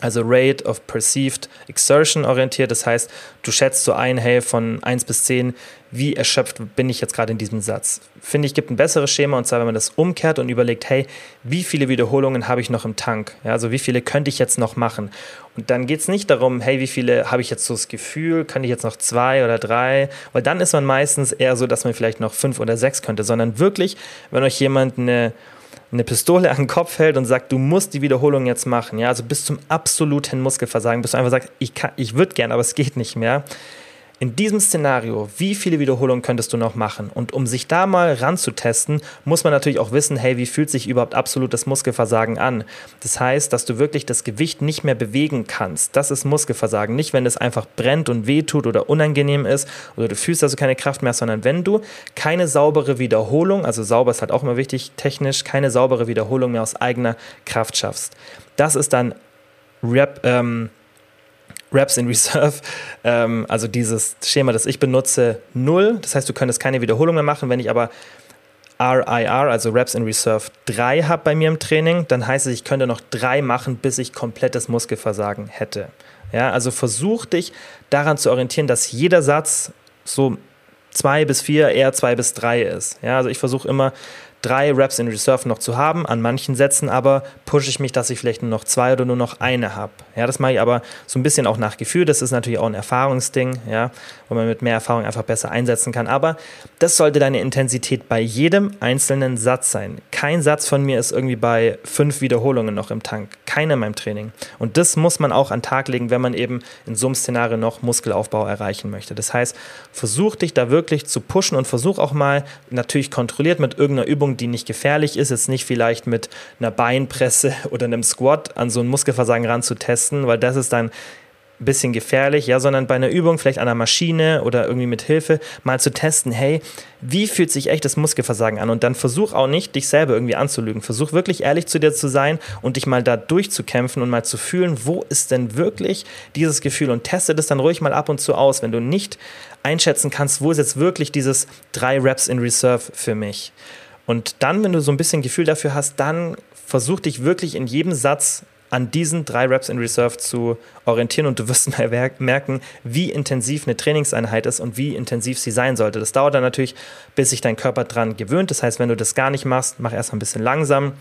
also Rate of Perceived Exertion orientiert. Das heißt, du schätzt so ein, hey, von 1 bis 10, wie erschöpft bin ich jetzt gerade in diesem Satz. Finde ich, gibt ein besseres Schema und zwar, wenn man das umkehrt und überlegt, hey, wie viele Wiederholungen habe ich noch im Tank? Ja, also wie viele könnte ich jetzt noch machen? Und dann geht es nicht darum, hey, wie viele habe ich jetzt so das Gefühl, kann ich jetzt noch zwei oder drei? Weil dann ist man meistens eher so, dass man vielleicht noch fünf oder sechs könnte, sondern wirklich, wenn euch jemand eine eine Pistole (laughs) an den Kopf hält und sagt, du musst die Wiederholung jetzt machen, ja, also bis zum absoluten Muskelversagen, bis du einfach sagst, ich, ich würde gern, aber es geht nicht mehr, in diesem Szenario, wie viele Wiederholungen könntest du noch machen? Und um sich da mal ranzutesten, muss man natürlich auch wissen, hey, wie fühlt sich überhaupt absolutes Muskelversagen an? Das heißt, dass du wirklich das Gewicht nicht mehr bewegen kannst. Das ist Muskelversagen. Nicht, wenn es einfach brennt und wehtut oder unangenehm ist oder du fühlst also keine Kraft mehr, sondern wenn du keine saubere Wiederholung, also sauber ist halt auch immer wichtig technisch, keine saubere Wiederholung mehr aus eigener Kraft schaffst. Das ist dann Rep, ähm, Reps in Reserve, ähm, also dieses Schema, das ich benutze, null. Das heißt, du könntest keine Wiederholung mehr machen. Wenn ich aber RIR, also Reps in Reserve 3 habe bei mir im Training, dann heißt es, ich könnte noch drei machen, bis ich komplettes Muskelversagen hätte. Ja, also versuch dich daran zu orientieren, dass jeder Satz so zwei bis vier, eher zwei bis drei ist. Ja, also ich versuche immer drei Reps in Reserve noch zu haben. An manchen Sätzen aber pushe ich mich, dass ich vielleicht nur noch zwei oder nur noch eine habe. Ja, das mache ich aber so ein bisschen auch nach Gefühl. Das ist natürlich auch ein Erfahrungsding, ja, wo man mit mehr Erfahrung einfach besser einsetzen kann. Aber das sollte deine Intensität bei jedem einzelnen Satz sein. Kein Satz von mir ist irgendwie bei fünf Wiederholungen noch im Tank. Keiner in meinem Training. Und das muss man auch an den Tag legen, wenn man eben in so einem Szenario noch Muskelaufbau erreichen möchte. Das heißt, versuch dich da wirklich zu pushen und versuch auch mal natürlich kontrolliert mit irgendeiner Übung die nicht gefährlich ist, jetzt nicht vielleicht mit einer Beinpresse (laughs) oder einem Squat an so ein Muskelversagen ranzutesten, weil das ist dann ein bisschen gefährlich, ja, sondern bei einer Übung, vielleicht an einer Maschine oder irgendwie mit Hilfe, mal zu testen, hey, wie fühlt sich echtes Muskelversagen an? Und dann versuch auch nicht, dich selber irgendwie anzulügen. Versuch wirklich ehrlich zu dir zu sein und dich mal da durchzukämpfen und mal zu fühlen, wo ist denn wirklich dieses Gefühl und teste das dann ruhig mal ab und zu aus, wenn du nicht einschätzen kannst, wo ist jetzt wirklich dieses drei Reps in Reserve für mich. Und dann, wenn du so ein bisschen Gefühl dafür hast, dann versuch dich wirklich in jedem Satz an diesen drei Reps in Reserve zu orientieren und du wirst (laughs) merken, wie intensiv eine Trainingseinheit ist und wie intensiv sie sein sollte. Das dauert dann natürlich, bis sich dein Körper dran gewöhnt. Das heißt, wenn du das gar nicht machst, mach erstmal ein bisschen langsam.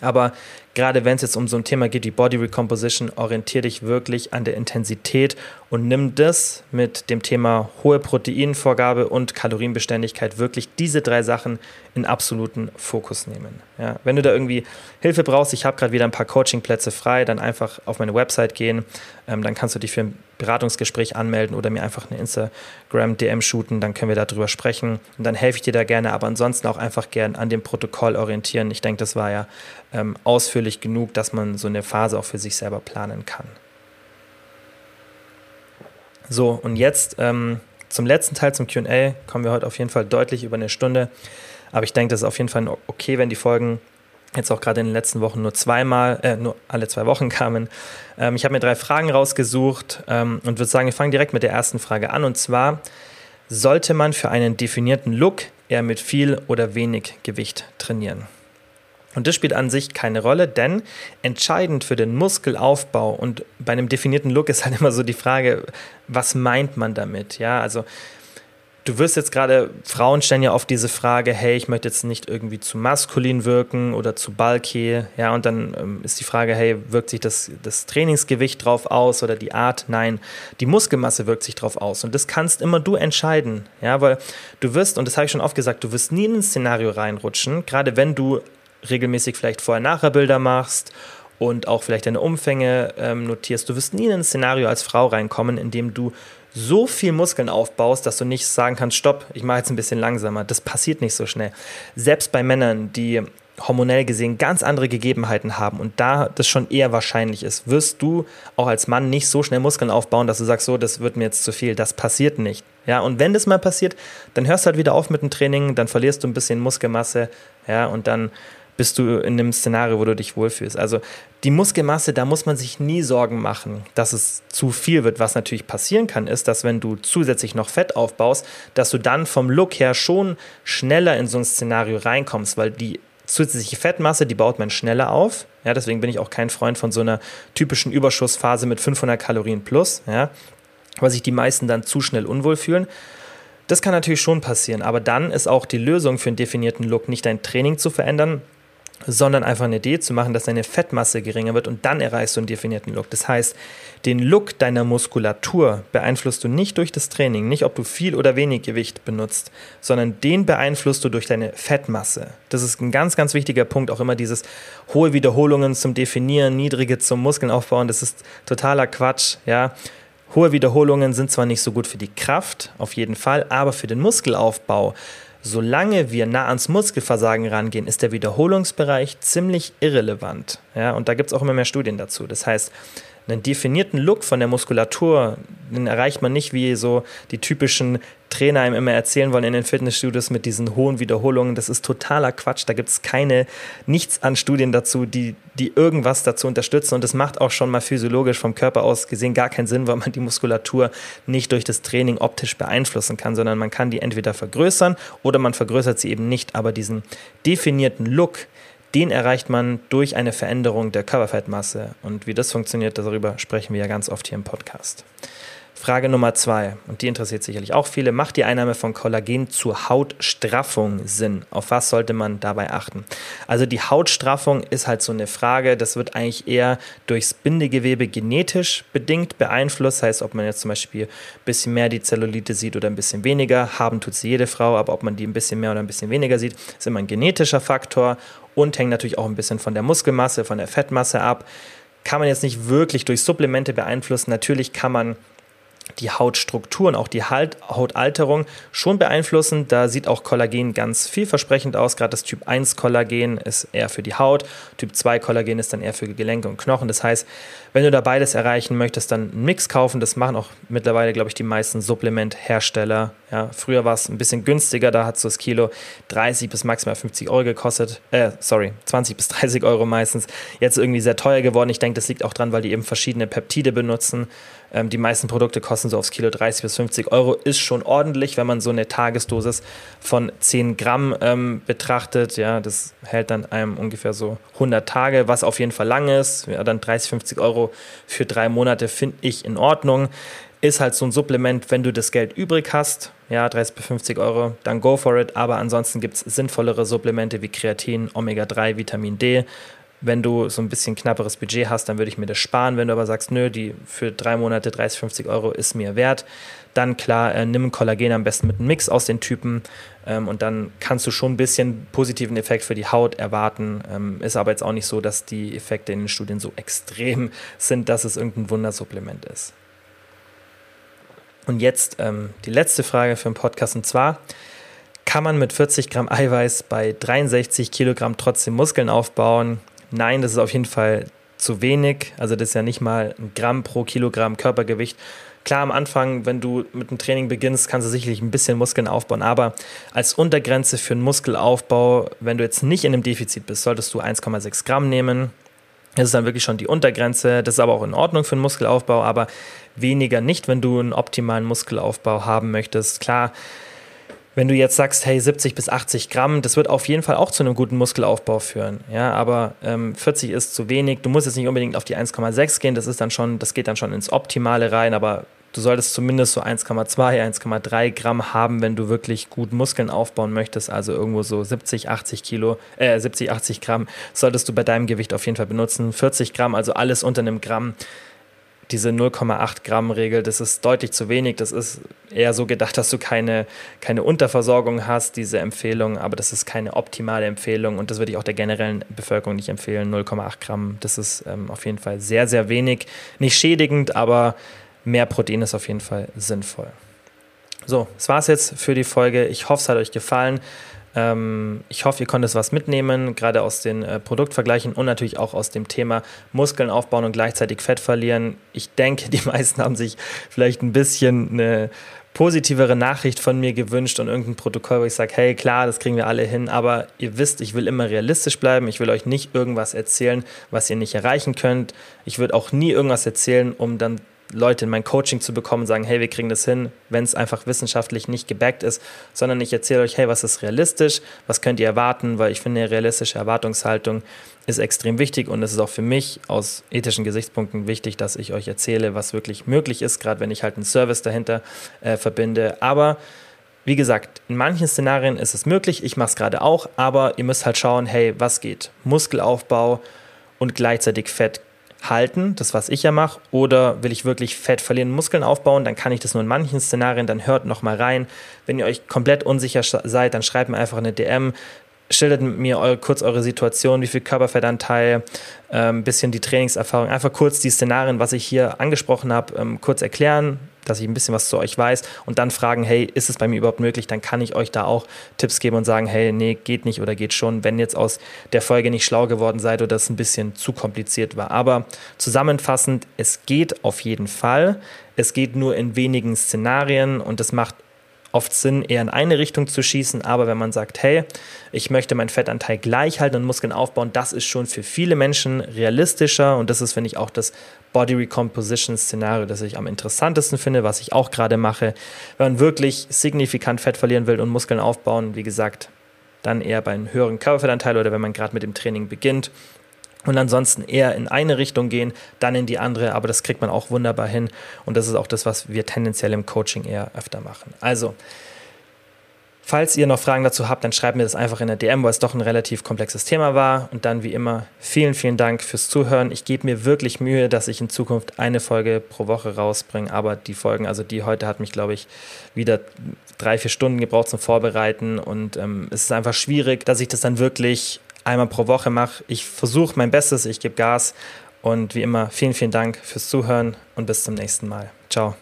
Aber gerade wenn es jetzt um so ein Thema geht wie Body Recomposition, orientiere dich wirklich an der Intensität und nimm das mit dem Thema hohe Proteinvorgabe und Kalorienbeständigkeit wirklich diese drei Sachen in absoluten Fokus nehmen. Ja, wenn du da irgendwie Hilfe brauchst, ich habe gerade wieder ein paar Coachingplätze frei, dann einfach auf meine Website gehen, ähm, dann kannst du dich für ein Beratungsgespräch anmelden oder mir einfach eine Instagram-DM shooten, dann können wir darüber sprechen und dann helfe ich dir da gerne, aber ansonsten auch einfach gern an dem Protokoll orientieren. Ich denke, das war ja ähm, ausführlich genug, dass man so eine Phase auch für sich selber planen kann. So, und jetzt ähm, zum letzten Teil, zum QA, kommen wir heute auf jeden Fall deutlich über eine Stunde. Aber ich denke, das ist auf jeden Fall okay, wenn die Folgen jetzt auch gerade in den letzten Wochen nur zweimal, äh, nur alle zwei Wochen kamen. Ähm, ich habe mir drei Fragen rausgesucht ähm, und würde sagen, wir fangen direkt mit der ersten Frage an. Und zwar, sollte man für einen definierten Look eher mit viel oder wenig Gewicht trainieren? Und das spielt an sich keine Rolle, denn entscheidend für den Muskelaufbau und bei einem definierten Look ist halt immer so die Frage, was meint man damit? Ja, also du wirst jetzt gerade, Frauen stellen ja oft diese Frage, hey, ich möchte jetzt nicht irgendwie zu maskulin wirken oder zu bulky, ja, und dann ähm, ist die Frage, hey, wirkt sich das, das Trainingsgewicht drauf aus oder die Art? Nein, die Muskelmasse wirkt sich drauf aus und das kannst immer du entscheiden, ja, weil du wirst, und das habe ich schon oft gesagt, du wirst nie in ein Szenario reinrutschen, gerade wenn du regelmäßig vielleicht Vorher-Nachher-Bilder machst und auch vielleicht deine Umfänge ähm, notierst. Du wirst nie in ein Szenario als Frau reinkommen, in dem du so viel Muskeln aufbaust, dass du nicht sagen kannst, stopp, ich mache jetzt ein bisschen langsamer. Das passiert nicht so schnell. Selbst bei Männern, die hormonell gesehen ganz andere Gegebenheiten haben und da das schon eher wahrscheinlich ist, wirst du auch als Mann nicht so schnell Muskeln aufbauen, dass du sagst, so, das wird mir jetzt zu viel. Das passiert nicht. Ja, und wenn das mal passiert, dann hörst du halt wieder auf mit dem Training, dann verlierst du ein bisschen Muskelmasse, ja, und dann bist du in einem Szenario, wo du dich wohlfühlst. Also die Muskelmasse, da muss man sich nie Sorgen machen, dass es zu viel wird. Was natürlich passieren kann, ist, dass wenn du zusätzlich noch Fett aufbaust, dass du dann vom Look her schon schneller in so ein Szenario reinkommst, weil die zusätzliche Fettmasse, die baut man schneller auf. Ja, deswegen bin ich auch kein Freund von so einer typischen Überschussphase mit 500 Kalorien plus, ja, weil sich die meisten dann zu schnell unwohl fühlen. Das kann natürlich schon passieren, aber dann ist auch die Lösung für einen definierten Look nicht dein Training zu verändern, sondern einfach eine Idee zu machen, dass deine Fettmasse geringer wird und dann erreichst du einen definierten Look. Das heißt, den Look deiner Muskulatur beeinflusst du nicht durch das Training, nicht ob du viel oder wenig Gewicht benutzt, sondern den beeinflusst du durch deine Fettmasse. Das ist ein ganz, ganz wichtiger Punkt, auch immer dieses hohe Wiederholungen zum Definieren, niedrige zum Muskeln aufbauen, das ist totaler Quatsch, ja. Hohe Wiederholungen sind zwar nicht so gut für die Kraft, auf jeden Fall, aber für den Muskelaufbau solange wir nah ans Muskelversagen rangehen, ist der Wiederholungsbereich ziemlich irrelevant. Ja, und da gibt es auch immer mehr Studien dazu. Das heißt, einen definierten Look von der Muskulatur, den erreicht man nicht wie so die typischen Trainer einem immer erzählen wollen in den Fitnessstudios mit diesen hohen Wiederholungen. Das ist totaler Quatsch. Da gibt es keine, nichts an Studien dazu, die, die irgendwas dazu unterstützen. Und das macht auch schon mal physiologisch vom Körper aus gesehen gar keinen Sinn, weil man die Muskulatur nicht durch das Training optisch beeinflussen kann, sondern man kann die entweder vergrößern oder man vergrößert sie eben nicht. Aber diesen definierten Look, den erreicht man durch eine Veränderung der Körperfettmasse. Und wie das funktioniert, darüber sprechen wir ja ganz oft hier im Podcast. Frage Nummer zwei, und die interessiert sicherlich auch viele. Macht die Einnahme von Kollagen zur Hautstraffung Sinn? Auf was sollte man dabei achten? Also die Hautstraffung ist halt so eine Frage, das wird eigentlich eher durchs Bindegewebe genetisch bedingt beeinflusst. Heißt, ob man jetzt zum Beispiel ein bisschen mehr die Zellulite sieht oder ein bisschen weniger. Haben tut sie jede Frau, aber ob man die ein bisschen mehr oder ein bisschen weniger sieht, ist immer ein genetischer Faktor und hängt natürlich auch ein bisschen von der Muskelmasse, von der Fettmasse ab. Kann man jetzt nicht wirklich durch Supplemente beeinflussen. Natürlich kann man die Hautstruktur und auch die Hautalterung schon beeinflussen. Da sieht auch Kollagen ganz vielversprechend aus. Gerade das Typ 1 Kollagen ist eher für die Haut, Typ 2 Kollagen ist dann eher für Gelenke und Knochen. Das heißt, wenn du da beides erreichen möchtest, dann einen Mix kaufen. Das machen auch mittlerweile, glaube ich, die meisten Supplementhersteller. Ja, früher war es ein bisschen günstiger, da hat so das Kilo 30 bis maximal 50 Euro gekostet. Äh, sorry, 20 bis 30 Euro meistens. Jetzt irgendwie sehr teuer geworden. Ich denke, das liegt auch dran, weil die eben verschiedene Peptide benutzen. Ähm, die meisten Produkte kosten so aufs Kilo 30 bis 50 Euro. Ist schon ordentlich, wenn man so eine Tagesdosis von 10 Gramm ähm, betrachtet. Ja, das hält dann einem ungefähr so 100 Tage, was auf jeden Fall lang ist. Ja, dann 30, 50 Euro für drei Monate finde ich in Ordnung. Ist halt so ein Supplement, wenn du das Geld übrig hast, ja, 30 bis 50 Euro, dann go for it. Aber ansonsten gibt es sinnvollere Supplemente wie Kreatin, Omega-3, Vitamin D, wenn du so ein bisschen knapperes Budget hast, dann würde ich mir das sparen. Wenn du aber sagst, nö, die für drei Monate 30, 50 Euro ist mir wert, dann klar, äh, nimm Kollagen am besten mit einem Mix aus den Typen ähm, und dann kannst du schon ein bisschen positiven Effekt für die Haut erwarten. Ähm, ist aber jetzt auch nicht so, dass die Effekte in den Studien so (laughs) extrem sind, dass es irgendein Wundersupplement ist. Und jetzt ähm, die letzte Frage für den Podcast und zwar, kann man mit 40 Gramm Eiweiß bei 63 Kilogramm trotzdem Muskeln aufbauen? Nein, das ist auf jeden Fall zu wenig. Also das ist ja nicht mal ein Gramm pro Kilogramm Körpergewicht. Klar, am Anfang, wenn du mit dem Training beginnst, kannst du sicherlich ein bisschen Muskeln aufbauen, aber als Untergrenze für einen Muskelaufbau, wenn du jetzt nicht in einem Defizit bist, solltest du 1,6 Gramm nehmen. Das ist dann wirklich schon die Untergrenze. Das ist aber auch in Ordnung für einen Muskelaufbau, aber weniger nicht, wenn du einen optimalen Muskelaufbau haben möchtest. Klar, Wenn du jetzt sagst, hey, 70 bis 80 Gramm, das wird auf jeden Fall auch zu einem guten Muskelaufbau führen. Ja, aber ähm, 40 ist zu wenig. Du musst jetzt nicht unbedingt auf die 1,6 gehen. Das ist dann schon, das geht dann schon ins Optimale rein. Aber du solltest zumindest so 1,2, 1,3 Gramm haben, wenn du wirklich gut Muskeln aufbauen möchtest. Also irgendwo so 70, 80 Kilo, äh, 70, 80 Gramm solltest du bei deinem Gewicht auf jeden Fall benutzen. 40 Gramm, also alles unter einem Gramm diese 0,8 Gramm Regel, das ist deutlich zu wenig. Das ist eher so gedacht, dass du keine, keine Unterversorgung hast, diese Empfehlung, aber das ist keine optimale Empfehlung und das würde ich auch der generellen Bevölkerung nicht empfehlen. 0,8 Gramm, das ist ähm, auf jeden Fall sehr, sehr wenig. Nicht schädigend, aber mehr Protein ist auf jeden Fall sinnvoll. So, das war es jetzt für die Folge. Ich hoffe, es hat euch gefallen. Ähm, ich hoffe, ihr konntet was mitnehmen, gerade aus den äh, Produktvergleichen und natürlich auch aus dem Thema Muskeln aufbauen und gleichzeitig Fett verlieren. Ich denke, die meisten haben sich vielleicht ein bisschen eine positivere Nachricht von mir gewünscht und irgendein Protokoll, wo ich sage, hey, klar, das kriegen wir alle hin, aber ihr wisst, ich will immer realistisch bleiben. Ich will euch nicht irgendwas erzählen, was ihr nicht erreichen könnt. Ich würde auch nie irgendwas erzählen, um dann Leute in mein Coaching zu bekommen und sagen, hey, wir kriegen das hin, wenn es einfach wissenschaftlich nicht gebackt ist, sondern ich erzähle euch, hey, was ist realistisch, was könnt ihr erwarten, weil ich finde, eine realistische Erwartungshaltung ist extrem wichtig und es ist auch für mich aus ethischen Gesichtspunkten wichtig, dass ich euch erzähle, was wirklich möglich ist, gerade wenn ich halt einen Service dahinter äh, verbinde. Aber wie gesagt, in manchen Szenarien ist es möglich, ich mache es gerade auch, aber ihr müsst halt schauen, hey, was geht? Muskelaufbau und gleichzeitig Fett halten, das was ich ja mache, oder will ich wirklich Fett verlieren, Muskeln aufbauen, dann kann ich das nur in manchen Szenarien, dann hört noch mal rein. Wenn ihr euch komplett unsicher seid, dann schreibt mir einfach eine DM, schildert mir eure, kurz eure Situation, wie viel Körperfettanteil, ein ähm, bisschen die Trainingserfahrung, einfach kurz die Szenarien, was ich hier angesprochen habe, ähm, kurz erklären, dass ich ein bisschen was zu euch weiß und dann fragen, hey, ist es bei mir überhaupt möglich? Dann kann ich euch da auch Tipps geben und sagen, hey, nee, geht nicht oder geht schon, wenn jetzt aus der Folge nicht schlau geworden seid oder das ein bisschen zu kompliziert war. Aber zusammenfassend, es geht auf jeden Fall. Es geht nur in wenigen Szenarien und es macht oft Sinn, eher in eine Richtung zu schießen. Aber wenn man sagt, hey, ich möchte meinen Fettanteil gleich halten und Muskeln aufbauen, das ist schon für viele Menschen realistischer. Und das ist, finde ich, auch das Body Recomposition Szenario, das ich am interessantesten finde, was ich auch gerade mache. Wenn man wirklich signifikant Fett verlieren will und Muskeln aufbauen, wie gesagt, dann eher bei einem höheren Körperfettanteil oder wenn man gerade mit dem Training beginnt und ansonsten eher in eine Richtung gehen, dann in die andere, aber das kriegt man auch wunderbar hin. Und das ist auch das, was wir tendenziell im Coaching eher öfter machen. Also, falls ihr noch Fragen dazu habt, dann schreibt mir das einfach in der DM, weil es doch ein relativ komplexes Thema war. Und dann wie immer vielen, vielen Dank fürs Zuhören. Ich gebe mir wirklich Mühe, dass ich in Zukunft eine Folge pro Woche rausbringe, aber die Folgen, also die heute hat mich, glaube ich, wieder drei, vier Stunden gebraucht zum Vorbereiten. Und ähm, es ist einfach schwierig, dass ich das dann wirklich einmal pro Woche mache. Ich versuche mein Bestes, ich gebe Gas und wie immer vielen, vielen Dank fürs Zuhören und bis zum nächsten Mal. Ciao.